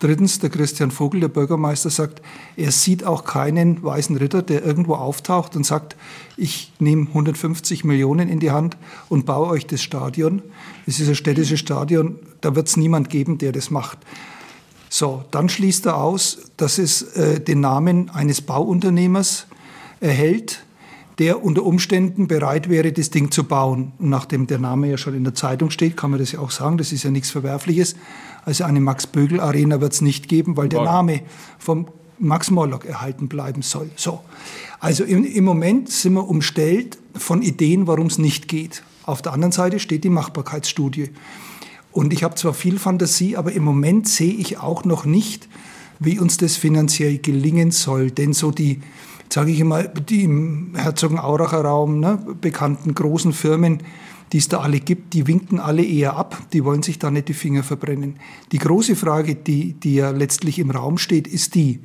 Drittens, der Christian Vogel, der Bürgermeister, sagt, er sieht auch keinen weißen Ritter, der irgendwo auftaucht und sagt, ich nehme 150 Millionen in die Hand und baue euch das Stadion. Es ist ein städtisches Stadion, da wird es niemand geben, der das macht. So, dann schließt er aus, dass es äh, den Namen eines Bauunternehmers erhält, der unter Umständen bereit wäre, das Ding zu bauen. Und nachdem der Name ja schon in der Zeitung steht, kann man das ja auch sagen, das ist ja nichts Verwerfliches. Also eine Max-Bögel-Arena wird es nicht geben, weil der Name vom Max Morlock erhalten bleiben soll. So. Also im, im Moment sind wir umstellt von Ideen, warum es nicht geht. Auf der anderen Seite steht die Machbarkeitsstudie. Und ich habe zwar viel Fantasie, aber im Moment sehe ich auch noch nicht, wie uns das finanziell gelingen soll. Denn so die, sage ich immer, die im Herzogenauracher Raum ne, bekannten großen Firmen, die es da alle gibt, die winken alle eher ab, die wollen sich da nicht die Finger verbrennen. Die große Frage, die, die ja letztlich im Raum steht, ist die,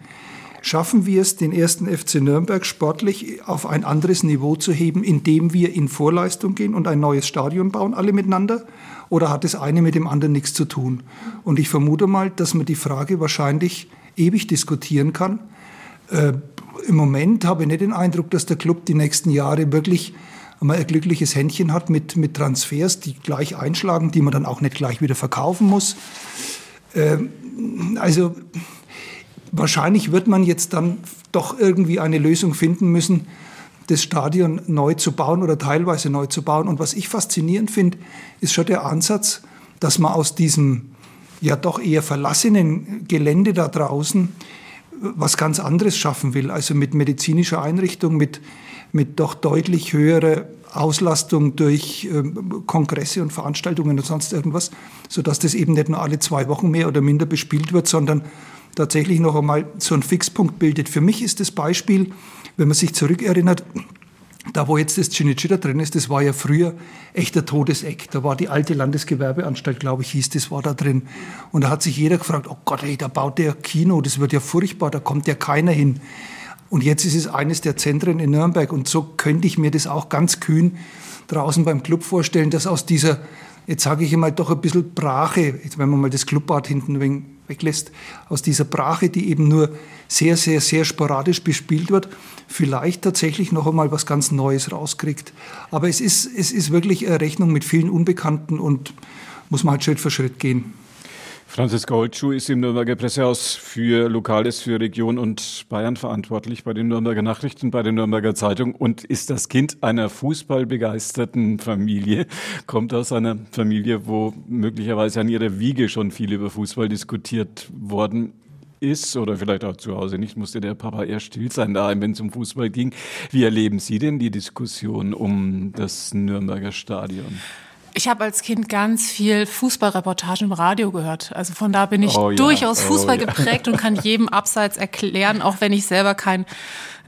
schaffen wir es, den ersten FC Nürnberg sportlich auf ein anderes Niveau zu heben, indem wir in Vorleistung gehen und ein neues Stadion bauen, alle miteinander? Oder hat das eine mit dem anderen nichts zu tun? Und ich vermute mal, dass man die Frage wahrscheinlich ewig diskutieren kann. Äh, Im Moment habe ich nicht den Eindruck, dass der Club die nächsten Jahre wirklich man ein glückliches Händchen hat mit, mit Transfers, die gleich einschlagen, die man dann auch nicht gleich wieder verkaufen muss. Ähm, also wahrscheinlich wird man jetzt dann doch irgendwie eine Lösung finden müssen, das Stadion neu zu bauen oder teilweise neu zu bauen. Und was ich faszinierend finde, ist schon der Ansatz, dass man aus diesem ja doch eher verlassenen Gelände da draußen was ganz anderes schaffen will. Also mit medizinischer Einrichtung, mit mit doch deutlich höherer Auslastung durch ähm, Kongresse und Veranstaltungen und sonst irgendwas, sodass das eben nicht nur alle zwei Wochen mehr oder minder bespielt wird, sondern tatsächlich noch einmal so einen Fixpunkt bildet. Für mich ist das Beispiel, wenn man sich zurückerinnert, da wo jetzt das Cinecittà drin ist, das war ja früher echt der Todeseck. Da war die alte Landesgewerbeanstalt, glaube ich, hieß, das war da drin. Und da hat sich jeder gefragt, oh Gott, ey, da baut der Kino, das wird ja furchtbar, da kommt ja keiner hin. Und jetzt ist es eines der Zentren in Nürnberg. Und so könnte ich mir das auch ganz kühn draußen beim Club vorstellen, dass aus dieser, jetzt sage ich einmal, doch ein bisschen Brache, wenn man mal das Clubbad hinten weglässt, aus dieser Brache, die eben nur sehr, sehr, sehr sporadisch bespielt wird, vielleicht tatsächlich noch einmal was ganz Neues rauskriegt. Aber es ist, es ist wirklich eine Rechnung mit vielen Unbekannten und muss man halt Schritt für Schritt gehen. Franziska Holtschuh ist im Nürnberger Pressehaus für Lokales, für Region und Bayern verantwortlich bei den Nürnberger Nachrichten, bei der Nürnberger Zeitung und ist das Kind einer fußballbegeisterten Familie, kommt aus einer Familie, wo möglicherweise an ihrer Wiege schon viel über Fußball diskutiert worden ist oder vielleicht auch zu Hause nicht, musste der Papa eher still sein daheim, wenn es um Fußball ging. Wie erleben Sie denn die Diskussion um das Nürnberger Stadion? Ich habe als Kind ganz viel Fußballreportagen im Radio gehört. Also von da bin ich oh, durchaus ja. Fußball oh, ja. geprägt und kann jedem Abseits erklären, auch wenn ich selber kein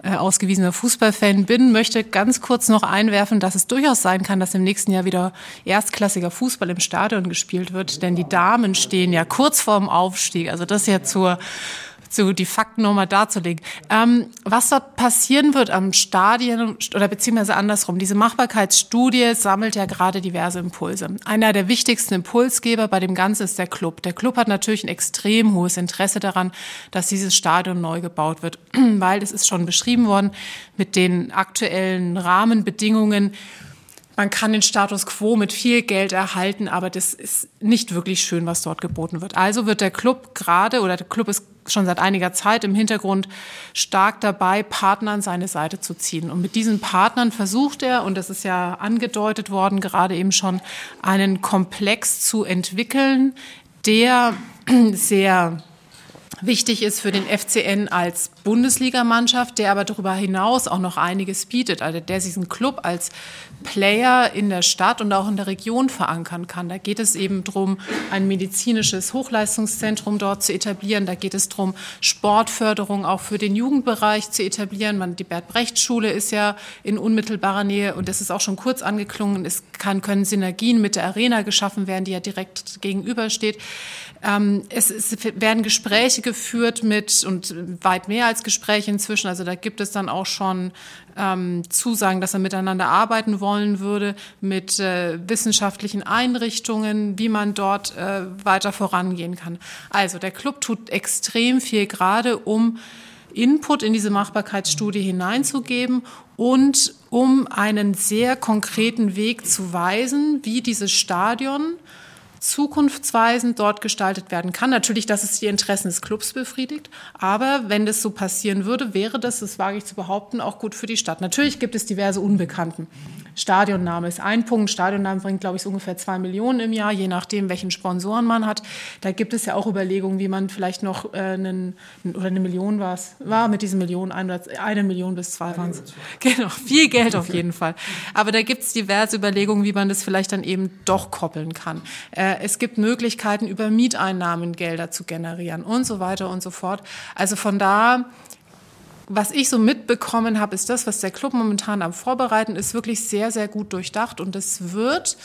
ausgewiesener Fußballfan bin, möchte ganz kurz noch einwerfen, dass es durchaus sein kann, dass im nächsten Jahr wieder erstklassiger Fußball im Stadion gespielt wird, denn die Damen stehen ja kurz vorm Aufstieg. Also das ja zur so die Fakten nochmal darzulegen. Ähm, was dort passieren wird am Stadion oder beziehungsweise andersrum, diese Machbarkeitsstudie sammelt ja gerade diverse Impulse. Einer der wichtigsten Impulsgeber bei dem Ganzen ist der Club. Der Club hat natürlich ein extrem hohes Interesse daran, dass dieses Stadion neu gebaut wird, weil es ist schon beschrieben worden mit den aktuellen Rahmenbedingungen man kann den Status quo mit viel Geld erhalten, aber das ist nicht wirklich schön, was dort geboten wird. Also wird der Club gerade oder der Club ist schon seit einiger Zeit im Hintergrund stark dabei, Partner an seine Seite zu ziehen. Und mit diesen Partnern versucht er, und das ist ja angedeutet worden, gerade eben schon einen Komplex zu entwickeln, der sehr wichtig ist für den FCN als Bundesligamannschaft, der aber darüber hinaus auch noch einiges bietet, also der diesen Club als Player in der Stadt und auch in der Region verankern kann. Da geht es eben darum, ein medizinisches Hochleistungszentrum dort zu etablieren. Da geht es darum, Sportförderung auch für den Jugendbereich zu etablieren. Man, die Bert-Brecht-Schule ist ja in unmittelbarer Nähe und das ist auch schon kurz angeklungen. Es kann, können Synergien mit der Arena geschaffen werden, die ja direkt gegenübersteht. Ähm, es, es werden Gespräche geführt mit und weit mehr als Gespräche inzwischen. Also da gibt es dann auch schon ähm, Zusagen, dass er miteinander arbeiten wollen würde mit äh, wissenschaftlichen Einrichtungen, wie man dort äh, weiter vorangehen kann. Also der Club tut extrem viel gerade, um Input in diese Machbarkeitsstudie hineinzugeben und um einen sehr konkreten Weg zu weisen, wie dieses Stadion zukunftsweisend dort gestaltet werden kann. Natürlich, dass es die Interessen des Clubs befriedigt, aber wenn das so passieren würde, wäre das, das wage ich zu behaupten, auch gut für die Stadt. Natürlich gibt es diverse Unbekannten. Stadionname ist ein Punkt. Stadionname bringt, glaube ich, ungefähr zwei Millionen im Jahr, je nachdem, welchen Sponsoren man hat. Da gibt es ja auch Überlegungen, wie man vielleicht noch äh, einen, oder eine Million war es, war mit diesen Millionen, eine, eine Million bis zwei waren es. Genau, viel Geld auf jeden Fall. Aber da gibt es diverse Überlegungen, wie man das vielleicht dann eben doch koppeln kann. Äh, es gibt Möglichkeiten, über Mieteinnahmen Gelder zu generieren und so weiter und so fort. Also von da was ich so mitbekommen habe, ist das, was der Club momentan am Vorbereiten ist, wirklich sehr, sehr gut durchdacht und es wird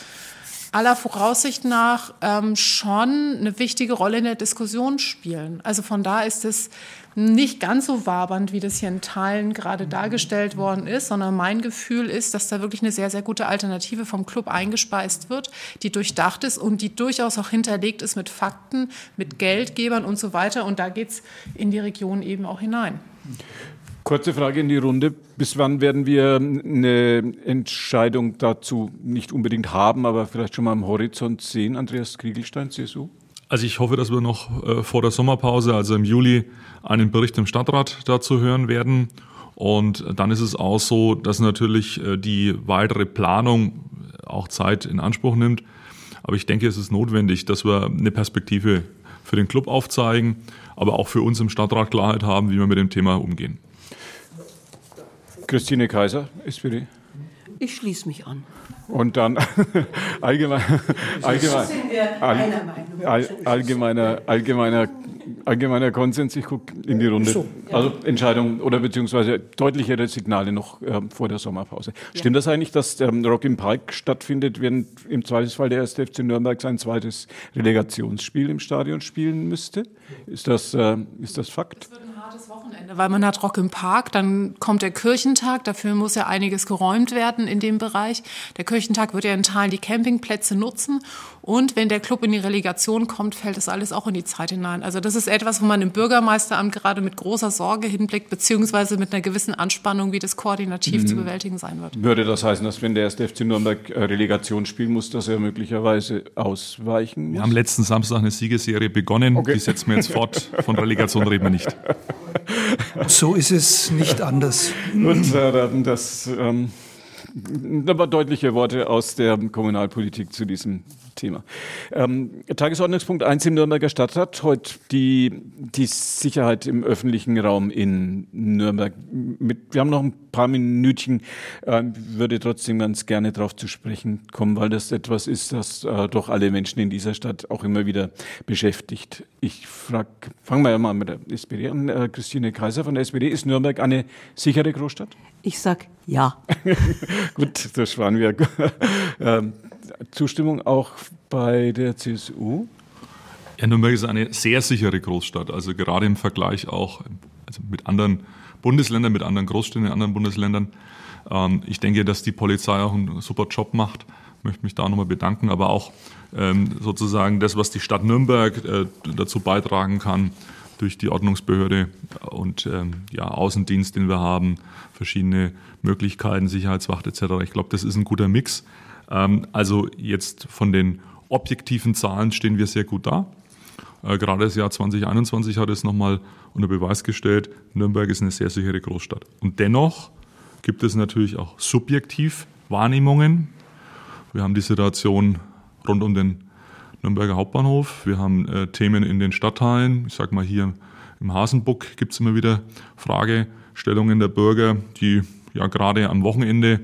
aller Voraussicht nach ähm, schon eine wichtige Rolle in der Diskussion spielen. Also von da ist es nicht ganz so wabernd, wie das hier in Teilen gerade dargestellt worden ist, sondern mein Gefühl ist, dass da wirklich eine sehr, sehr gute Alternative vom Club eingespeist wird, die durchdacht ist und die durchaus auch hinterlegt ist mit Fakten, mit Geldgebern und so weiter. Und da geht es in die Region eben auch hinein. Kurze Frage in die Runde. Bis wann werden wir eine Entscheidung dazu nicht unbedingt haben, aber vielleicht schon mal am Horizont sehen? Andreas Kriegelstein, CSU? Also ich hoffe, dass wir noch äh, vor der Sommerpause, also im Juli, einen Bericht im Stadtrat dazu hören werden. Und dann ist es auch so, dass natürlich äh, die weitere Planung auch Zeit in Anspruch nimmt. Aber ich denke, es ist notwendig, dass wir eine Perspektive für den Club aufzeigen, aber auch für uns im Stadtrat Klarheit haben, wie wir mit dem Thema umgehen. Christine Kaiser, SPD. Ich schließe mich an. Und dann allgemein, allgemein, all, allgemeiner, allgemeiner, allgemeiner Konsens. Ich gucke in die Runde. So, ja. Also Entscheidung oder beziehungsweise deutlichere Signale noch äh, vor der Sommerpause. Ja. Stimmt das eigentlich, dass der ähm, Rock im Park stattfindet, während im Zweifelsfall der erste FC Nürnberg sein zweites Relegationsspiel im Stadion spielen müsste? Ist das, äh, ist das Fakt? Das hartes Wochenende Wochenende, weil man hat Rock im Park, dann kommt der Kirchentag, dafür muss ja einiges geräumt werden in dem Bereich. Der Kirchentag wird ja in Teilen die Campingplätze nutzen und wenn der Club in die Relegation kommt, fällt das alles auch in die Zeit hinein. Also das ist etwas, wo man im Bürgermeisteramt gerade mit großer Sorge hinblickt, beziehungsweise mit einer gewissen Anspannung, wie das koordinativ mhm. zu bewältigen sein wird. Würde das heißen, dass wenn der erste FC Nürnberg äh, Relegation spielen muss, dass er möglicherweise ausweichen muss? Wir haben letzten Samstag eine Siegesserie begonnen. Okay. Die setzen wir jetzt fort. Von Relegation reden wir nicht. So ist es nicht anders. Und äh, das ähm, aber deutliche Worte aus der Kommunalpolitik zu diesem Thema. Ähm, Tagesordnungspunkt 1 im Nürnberger Stadtrat, heute die, die Sicherheit im öffentlichen Raum in Nürnberg. Mit, wir haben noch ein paar Minütchen, äh, würde trotzdem ganz gerne darauf zu sprechen kommen, weil das etwas ist, das äh, doch alle Menschen in dieser Stadt auch immer wieder beschäftigt. Ich frage, fangen wir mal mit der SPD an. Äh, Christine Kaiser von der SPD, ist Nürnberg eine sichere Großstadt? Ich sag ja. Gut, das waren wir. ähm, Zustimmung auch bei der CSU? Ja, Nürnberg ist eine sehr sichere Großstadt. Also gerade im Vergleich auch also mit anderen Bundesländern, mit anderen Großstädten in anderen Bundesländern. Ähm, ich denke, dass die Polizei auch einen super Job macht. Ich möchte mich da nochmal bedanken. Aber auch ähm, sozusagen das, was die Stadt Nürnberg äh, dazu beitragen kann, durch die Ordnungsbehörde und ähm, ja, Außendienst, den wir haben, verschiedene Möglichkeiten, Sicherheitswacht etc. Ich glaube, das ist ein guter Mix. Ähm, also jetzt von den objektiven Zahlen stehen wir sehr gut da. Äh, gerade das Jahr 2021 hat es nochmal unter Beweis gestellt, Nürnberg ist eine sehr sichere Großstadt. Und dennoch gibt es natürlich auch subjektiv Wahrnehmungen. Wir haben die Situation rund um den Nürnberger Hauptbahnhof. Wir haben äh, Themen in den Stadtteilen. Ich sage mal hier im Hasenbuck gibt es immer wieder Fragestellungen der Bürger, die ja gerade am Wochenende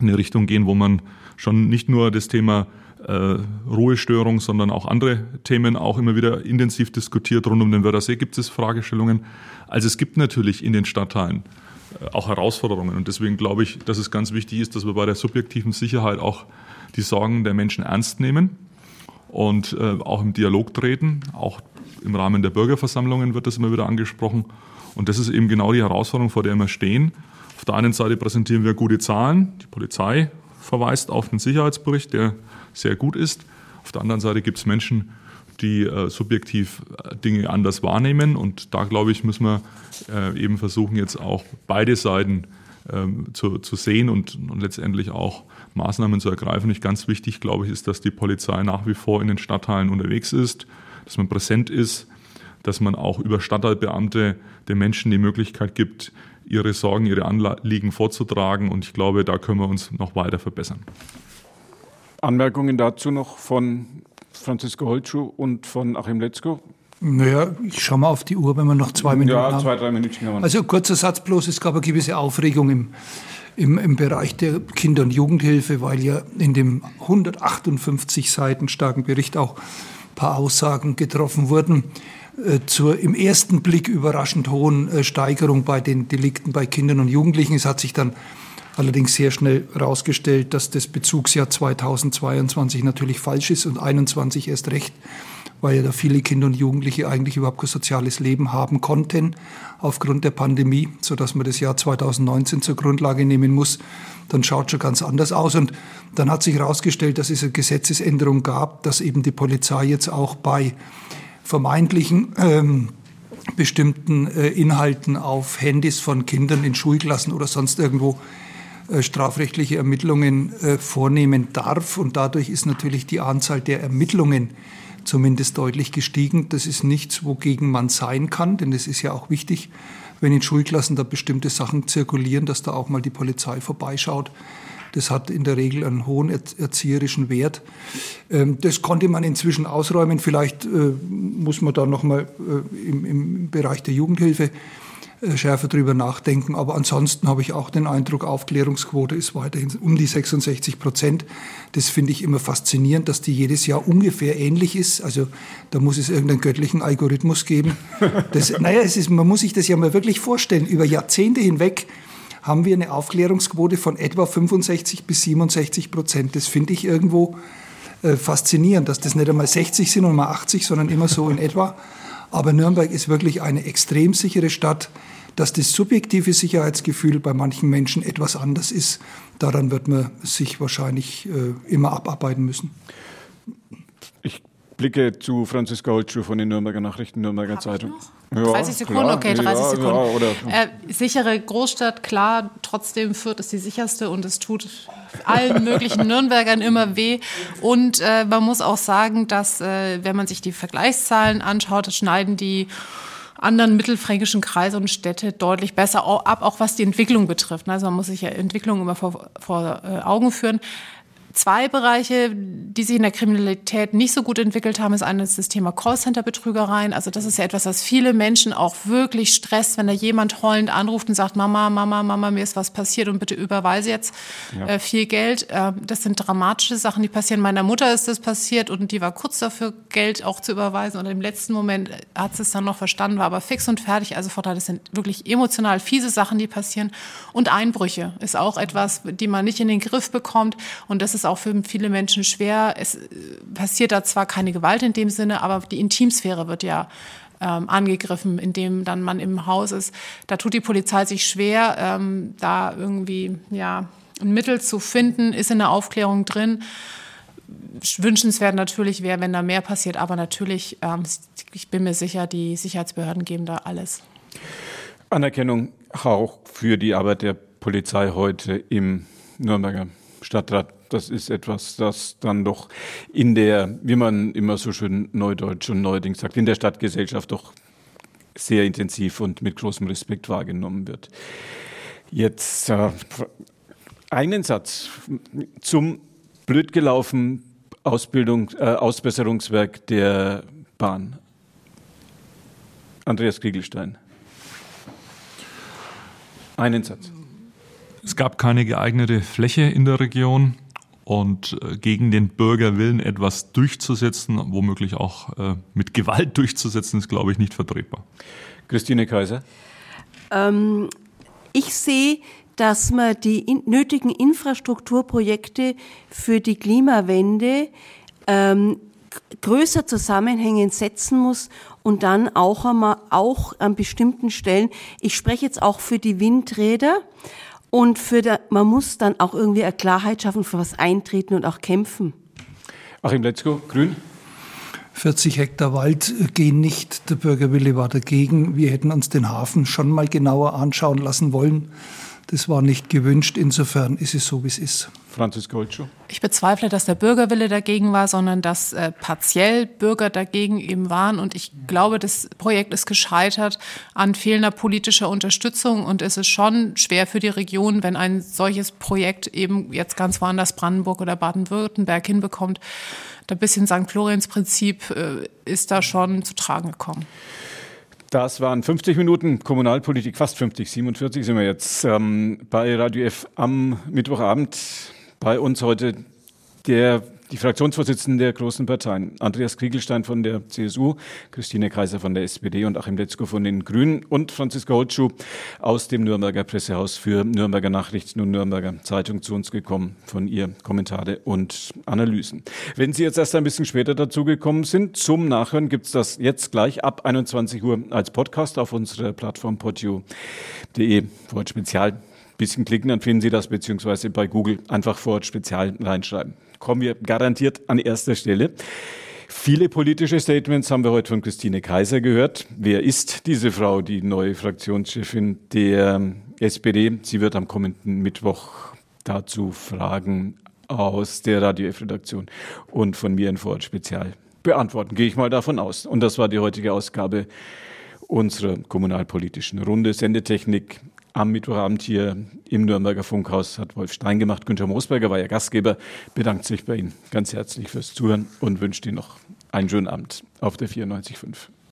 in eine Richtung gehen, wo man schon nicht nur das Thema äh, Ruhestörung, sondern auch andere Themen auch immer wieder intensiv diskutiert. Rund um den Wörthersee gibt es Fragestellungen. Also es gibt natürlich in den Stadtteilen äh, auch Herausforderungen. Und deswegen glaube ich, dass es ganz wichtig ist, dass wir bei der subjektiven Sicherheit auch die Sorgen der Menschen ernst nehmen und äh, auch im Dialog treten. Auch im Rahmen der Bürgerversammlungen wird das immer wieder angesprochen. Und das ist eben genau die Herausforderung, vor der wir stehen. Auf der einen Seite präsentieren wir gute Zahlen. Die Polizei verweist auf den Sicherheitsbericht, der sehr gut ist. Auf der anderen Seite gibt es Menschen, die äh, subjektiv äh, Dinge anders wahrnehmen. Und da, glaube ich, müssen wir äh, eben versuchen, jetzt auch beide Seiten ähm, zu, zu sehen und, und, letztendlich auch Maßnahmen zu ergreifen. Und ganz wichtig, glaube ich, ist, dass die Polizei nach wie vor in den Stadtteilen unterwegs ist, dass man präsent ist, dass man auch über Stadtteilbeamte den Menschen die Möglichkeit gibt, ihre Sorgen, ihre Anliegen vorzutragen. Und ich glaube, da können wir uns noch weiter verbessern. Anmerkungen dazu noch von Franziska Holtschuh und von Achim Letzko? Naja, ich schaue mal auf die Uhr, wenn wir noch zwei Minuten ja, haben. Ja, zwei, drei Minuten haben wir Also kurzer Satz bloß, es gab eine gewisse Aufregung im, im, im Bereich der Kinder- und Jugendhilfe, weil ja in dem 158 Seiten starken Bericht auch ein paar Aussagen getroffen wurden, zur im ersten Blick überraschend hohen äh, Steigerung bei den Delikten bei Kindern und Jugendlichen. Es hat sich dann allerdings sehr schnell herausgestellt, dass das Bezugsjahr 2022 natürlich falsch ist und 2021 erst recht, weil ja da viele Kinder und Jugendliche eigentlich überhaupt kein soziales Leben haben konnten aufgrund der Pandemie, so dass man das Jahr 2019 zur Grundlage nehmen muss. Dann schaut schon ganz anders aus und dann hat sich herausgestellt, dass es eine Gesetzesänderung gab, dass eben die Polizei jetzt auch bei vermeintlichen ähm, bestimmten äh, Inhalten auf Handys von Kindern in Schulklassen oder sonst irgendwo äh, strafrechtliche Ermittlungen äh, vornehmen darf. Und dadurch ist natürlich die Anzahl der Ermittlungen zumindest deutlich gestiegen. Das ist nichts, wogegen man sein kann, denn es ist ja auch wichtig, wenn in Schulklassen da bestimmte Sachen zirkulieren, dass da auch mal die Polizei vorbeischaut. Das hat in der Regel einen hohen erzieherischen Wert. Ähm, das konnte man inzwischen ausräumen. Vielleicht äh, muss man da noch mal äh, im Bereich der Jugendhilfe äh, schärfer drüber nachdenken. Aber ansonsten habe ich auch den Eindruck, Aufklärungsquote ist weiterhin um die 66 Prozent. Das finde ich immer faszinierend, dass die jedes Jahr ungefähr ähnlich ist. Also da muss es irgendeinen göttlichen Algorithmus geben. Das, naja, es ist, man muss sich das ja mal wirklich vorstellen. Über Jahrzehnte hinweg haben wir eine Aufklärungsquote von etwa 65 bis 67 Prozent. Das finde ich irgendwo äh, faszinierend, dass das nicht einmal 60 sind und mal 80, sondern immer so in etwa. Aber Nürnberg ist wirklich eine extrem sichere Stadt. Dass das subjektive Sicherheitsgefühl bei manchen Menschen etwas anders ist, daran wird man sich wahrscheinlich äh, immer abarbeiten müssen. Blicke zu Franziska Holtschuh von den Nürnberger Nachrichten, Nürnberger Hab Zeitung. Ja, 30 Sekunden, klar, okay, 30 ja, Sekunden. Ja, äh, sichere Großstadt, klar, trotzdem Fürth ist die sicherste und es tut allen möglichen Nürnbergern immer weh. Und äh, man muss auch sagen, dass, äh, wenn man sich die Vergleichszahlen anschaut, schneiden die anderen mittelfränkischen Kreise und Städte deutlich besser ab, auch was die Entwicklung betrifft. Also man muss sich ja Entwicklung immer vor, vor äh, Augen führen. Zwei Bereiche, die sich in der Kriminalität nicht so gut entwickelt haben, ist eines das Thema Callcenter-Betrügereien. Also das ist ja etwas, was viele Menschen auch wirklich stresst, wenn da jemand heulend anruft und sagt, Mama, Mama, Mama, mir ist was passiert und bitte überweise jetzt ja. äh, viel Geld. Äh, das sind dramatische Sachen, die passieren. Meiner Mutter ist das passiert und die war kurz dafür, Geld auch zu überweisen und im letzten Moment hat sie es dann noch verstanden, war aber fix und fertig. Also Vorteil, das sind wirklich emotional fiese Sachen, die passieren. Und Einbrüche ist auch etwas, die man nicht in den Griff bekommt und das ist ist auch für viele Menschen schwer. Es äh, passiert da zwar keine Gewalt in dem Sinne, aber die Intimsphäre wird ja ähm, angegriffen, indem dann man im Haus ist. Da tut die Polizei sich schwer, ähm, da irgendwie ja ein Mittel zu finden, ist in der Aufklärung drin. Wünschenswert natürlich wäre, wenn da mehr passiert, aber natürlich, ähm, ich bin mir sicher, die Sicherheitsbehörden geben da alles. Anerkennung auch für die Arbeit der Polizei heute im Nürnberger Stadtrat das ist etwas, das dann doch in der, wie man immer so schön neudeutsch und neuerdings sagt, in der Stadtgesellschaft doch sehr intensiv und mit großem Respekt wahrgenommen wird. Jetzt äh, einen Satz zum blöd gelaufen Ausbildung, äh, Ausbesserungswerk der Bahn. Andreas Kriegelstein. Einen Satz. Es gab keine geeignete Fläche in der Region und äh, gegen den Bürgerwillen etwas durchzusetzen, womöglich auch äh, mit Gewalt durchzusetzen, ist, glaube ich, nicht vertretbar. Christine Kaiser? Ähm, ich sehe, dass man die in, nötigen Infrastrukturprojekte für die Klimawende ähm, größer zusammenhängend setzen muss und dann auch einmal auch an bestimmten Stellen. Ich spreche jetzt auch für die Windräder. Und für der, man muss dann auch irgendwie eine Klarheit schaffen, für was eintreten und auch kämpfen. Achim Letzko, Grün. 40 Hektar Wald gehen nicht. Der Bürgerwille war dagegen. Wir hätten uns den Hafen schon mal genauer anschauen lassen wollen. Das war nicht gewünscht. Insofern ist es so, wie es ist. Franzis Goldschuh. Ich bezweifle, dass der Bürgerwille dagegen war, sondern dass äh, partiell Bürger dagegen eben waren. Und ich glaube, das Projekt ist gescheitert an fehlender politischer Unterstützung. Und es ist schon schwer für die Region, wenn ein solches Projekt eben jetzt ganz woanders Brandenburg oder Baden-Württemberg hinbekommt. Da bisschen St. Florenz-Prinzip äh, ist da schon zu tragen gekommen. Das waren 50 Minuten Kommunalpolitik, fast 50, 47 sind wir jetzt ähm, bei Radio F am Mittwochabend. Bei uns heute der die Fraktionsvorsitzenden der großen Parteien, Andreas Kriegelstein von der CSU, Christine Kaiser von der SPD und Achim Letzko von den Grünen und Franziska Holtschuh aus dem Nürnberger Pressehaus für Nürnberger Nachrichten und Nürnberger Zeitung zu uns gekommen, von ihr Kommentare und Analysen. Wenn Sie jetzt erst ein bisschen später dazugekommen sind, zum Nachhören gibt's das jetzt gleich ab 21 Uhr als Podcast auf unserer Plattform podio.de, Wort Spezial bisschen klicken, dann finden Sie das, beziehungsweise bei Google einfach vor Ort Spezial reinschreiben. Kommen wir garantiert an erster Stelle. Viele politische Statements haben wir heute von Christine Kaiser gehört. Wer ist diese Frau, die neue Fraktionschefin der SPD? Sie wird am kommenden Mittwoch dazu Fragen aus der Radio F-Redaktion und von mir in Vorort Spezial beantworten. Gehe ich mal davon aus. Und das war die heutige Ausgabe unserer kommunalpolitischen Runde. Sendetechnik am Mittwochabend hier im Nürnberger Funkhaus hat Wolf Stein gemacht. Günther Moosberger war ja Gastgeber, bedankt sich bei Ihnen ganz herzlich fürs Zuhören und wünscht Ihnen noch einen schönen Abend auf der 94.5.